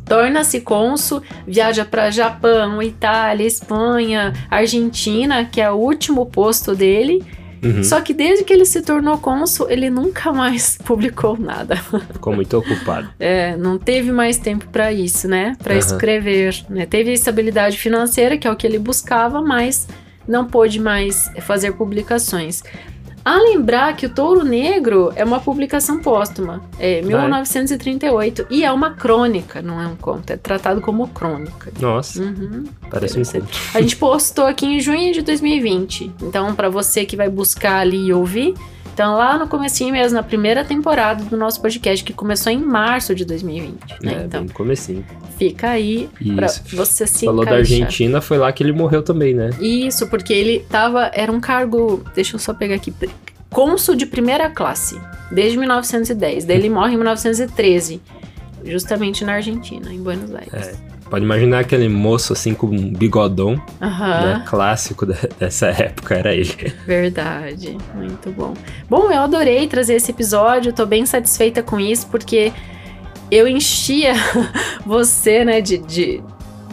Torna-se cônsul, viaja para Japão, Itália, Espanha, Argentina, que é o último posto dele Uhum. Só que desde que ele se tornou cônsul, ele nunca mais publicou nada. Ficou muito ocupado. é, não teve mais tempo para isso, né? Para uhum. escrever. Né? Teve estabilidade financeira, que é o que ele buscava, mas não pôde mais fazer publicações. A lembrar que o Touro Negro é uma publicação póstuma, é 1938, e é uma crônica, não é um conto, é tratado como crônica. Nossa, uhum, parece um conto. A gente postou aqui em junho de 2020, então para você que vai buscar ali e ouvir, então, lá no comecinho mesmo, na primeira temporada do nosso podcast, que começou em março de 2020. Né? É, então, comecinho. Fica aí Isso. pra você se Falou encaixar. da Argentina, foi lá que ele morreu também, né? Isso, porque ele tava... Era um cargo... Deixa eu só pegar aqui. Cônsul de primeira classe, desde 1910. Daí ele morre em 1913, justamente na Argentina, em Buenos Aires. É. Pode imaginar aquele moço assim com um bigodão, né, clássico dessa época, era ele. Verdade, muito bom. Bom, eu adorei trazer esse episódio, tô bem satisfeita com isso, porque eu enchia você, né, de, de,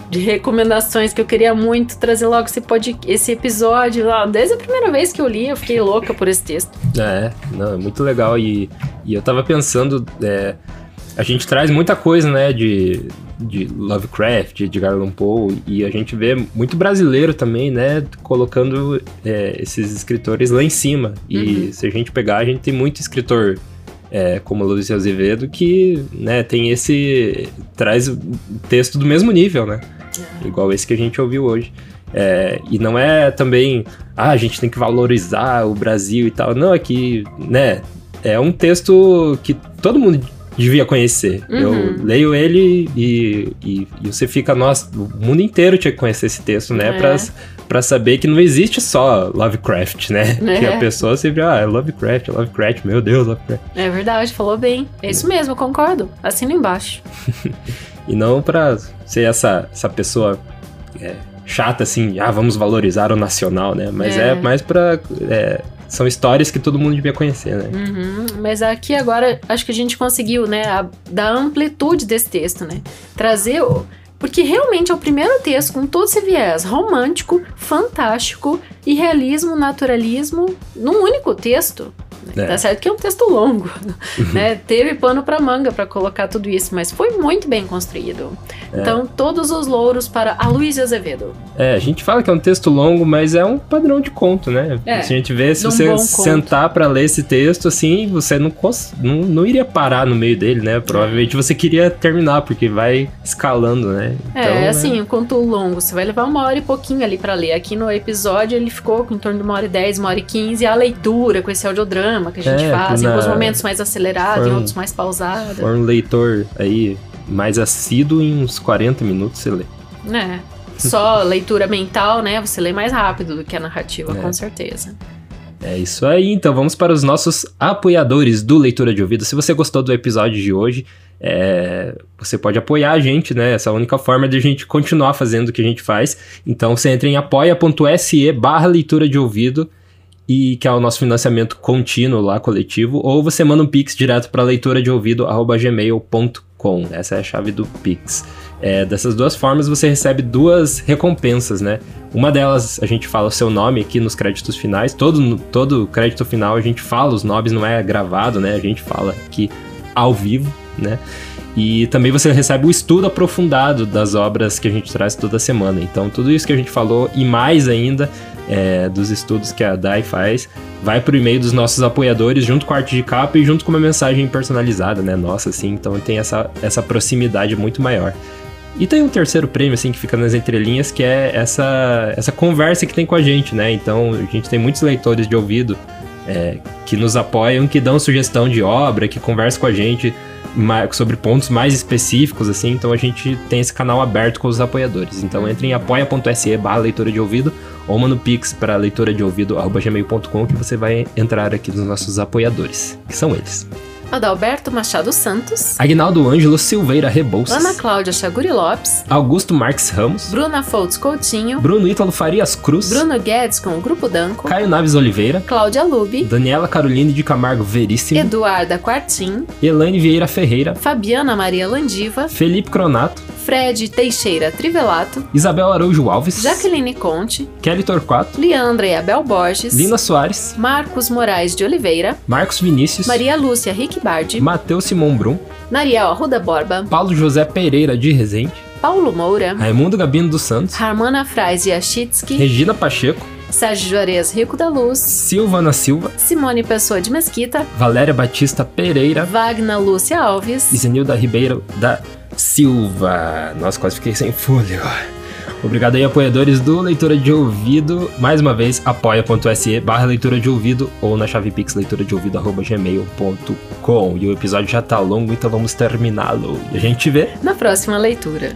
de recomendações que eu queria muito trazer logo esse, pod, esse episódio. Desde a primeira vez que eu li, eu fiquei louca por esse texto. É, não, é muito legal. E, e eu tava pensando. É, a gente traz muita coisa, né, de, de Lovecraft, de Edgar Allan Poe, e a gente vê muito brasileiro também, né, colocando é, esses escritores lá em cima. E uhum. se a gente pegar, a gente tem muito escritor é, como Luiz Azevedo que, né, tem esse... traz texto do mesmo nível, né, é. igual esse que a gente ouviu hoje. É, e não é também, ah, a gente tem que valorizar o Brasil e tal. Não, é que, né, é um texto que todo mundo devia conhecer. Uhum. Eu leio ele e, e, e você fica, nossa, o mundo inteiro tinha que conhecer esse texto, né? É. Pra, pra saber que não existe só Lovecraft, né? É. Que a pessoa sempre, ah, é Lovecraft, é Lovecraft, meu Deus, Lovecraft. É verdade, falou bem. É isso mesmo, eu concordo. Assina embaixo. E não pra ser essa, essa pessoa é, chata, assim, ah, vamos valorizar o nacional, né? Mas é, É. mais pra. São histórias que todo mundo devia conhecer, né? Uhum, Mas aqui agora acho que a gente conseguiu, né, a- dar amplitude desse texto, né? Trazer o. Porque realmente é o primeiro texto com todo esse viés romântico, fantástico e realismo, naturalismo num único texto. É. Tá certo que é um texto longo, né? Teve pano pra manga pra colocar tudo isso, mas foi muito bem construído. É. Então, todos os louros para a Luísa Azevedo. É, a gente fala que é um texto longo, mas é um padrão de conto, né? É, Se a gente vê, se um você sentar pra ler esse texto, assim, você não, não, não iria parar no meio dele, né? Provavelmente você queria terminar, porque vai escalando, né? É, assim, um conto longo, você vai levar uma hora e pouquinho ali pra ler. Aqui no episódio ele ficou com em torno de uma hora e dez, uma hora e quinze. A leitura com esse audiodrama que a gente É, faz, em na- alguns momentos mais acelerado, em um- outros mais pausado. For um leitor aí mais assíduo, em uns 40 minutos você lê. né? Só leitura mental, né? Você lê mais rápido do que a narrativa, É. com certeza. É isso aí, então vamos para os nossos apoiadores do Leitura de Ouvido. Se você gostou do episódio de hoje, é, você pode apoiar a gente, né? Essa é a única forma de a gente continuar fazendo o que a gente faz. Então você entra em apoia.se barra leitura de ouvido e que é o nosso financiamento contínuo lá, coletivo, ou você manda um pix direto para leitura de ouvido gmail.com. Essa é a chave do pix. É, dessas duas formas você recebe duas recompensas, né? Uma delas a gente fala o seu nome aqui nos créditos finais. Todo, todo crédito final a gente fala os nomes, não é gravado, né? A gente fala aqui ao vivo, né? E também você recebe o estudo aprofundado das obras que a gente traz toda semana. Então, tudo isso que a gente falou e mais ainda é, dos estudos que a DAI faz, vai pro e-mail dos nossos apoiadores, junto com a arte de capa e junto com uma mensagem personalizada, né? Nossa, assim, então tem essa, essa proximidade muito maior. E tem um terceiro prêmio, assim, que fica nas entrelinhas, que é essa, essa conversa que tem com a gente, né? Então, a gente tem muitos leitores de ouvido é, que nos apoiam, que dão sugestão de obra, que conversam com a gente sobre pontos mais específicos, assim. Então, a gente tem esse canal aberto com os apoiadores. Então, entre em apoia.se barra leitura de ouvido ou manda pix para leitura de ouvido que você vai entrar aqui nos nossos apoiadores, que são eles. Adalberto Machado Santos, Agnaldo Ângelo Silveira Rebouças. Ana Cláudia Chaguri Lopes, Augusto Marques Ramos. Bruna Foltz Coutinho, Bruno Ítalo Farias Cruz. Bruno Guedes com o Grupo Danco, Caio Naves Oliveira. Cláudia Lubi, Daniela Caroline de Camargo Veríssimo. Eduarda Quartim, Elaine Vieira Ferreira. Fabiana Maria Landiva, Felipe Cronato. Fred Teixeira Trivelato, Isabel Araújo Alves. Jaqueline Conte, Kelly Torquato. Leandra e Abel Borges, Lina Soares. Marcos Moraes de Oliveira, Marcos Vinícius. Maria Lúcia Rickbardi, Matheus Simon Brum. Nariel Arruda Borba, Paulo José Pereira de Rezende. Paulo Moura, Raimundo Gabino dos Santos. Harmana Frais Yachitsky, Regina Pacheco. Sérgio Juarez Rico da Luz, Silvana Silva. Simone Pessoa de Mesquita, Valéria Batista Pereira. Wagner Lúcia Alves, Isenilda Ribeiro da Silva. Nossa, quase fiquei sem fôlego. Obrigado aí, apoiadores do Leitura de Ouvido. Mais uma vez, apoia.se barra leitura de ouvido ou na chave pix leitura de ouvido arroba gmail.com. E o episódio já tá longo, então vamos terminá-lo. E a gente te vê. na próxima leitura.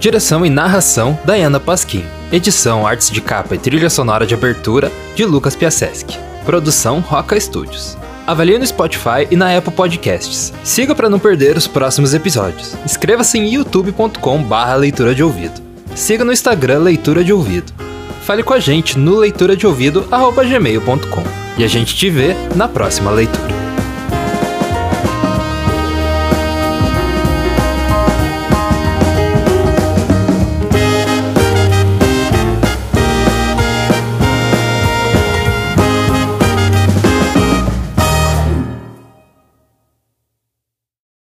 Direção e narração, Diana Pasquim. Edição, artes de capa e trilha sonora de abertura, de Lucas Piaseschi. Produção, Roca Studios. Avalie no Spotify e na Apple Podcasts. Siga para não perder os próximos episódios. Inscreva-se em youtube.com barra leitura de ouvido. Siga no Instagram Leitura de Ouvido. Fale com a gente no leitura de ouvido gmail.com. E a gente te vê na próxima leitura.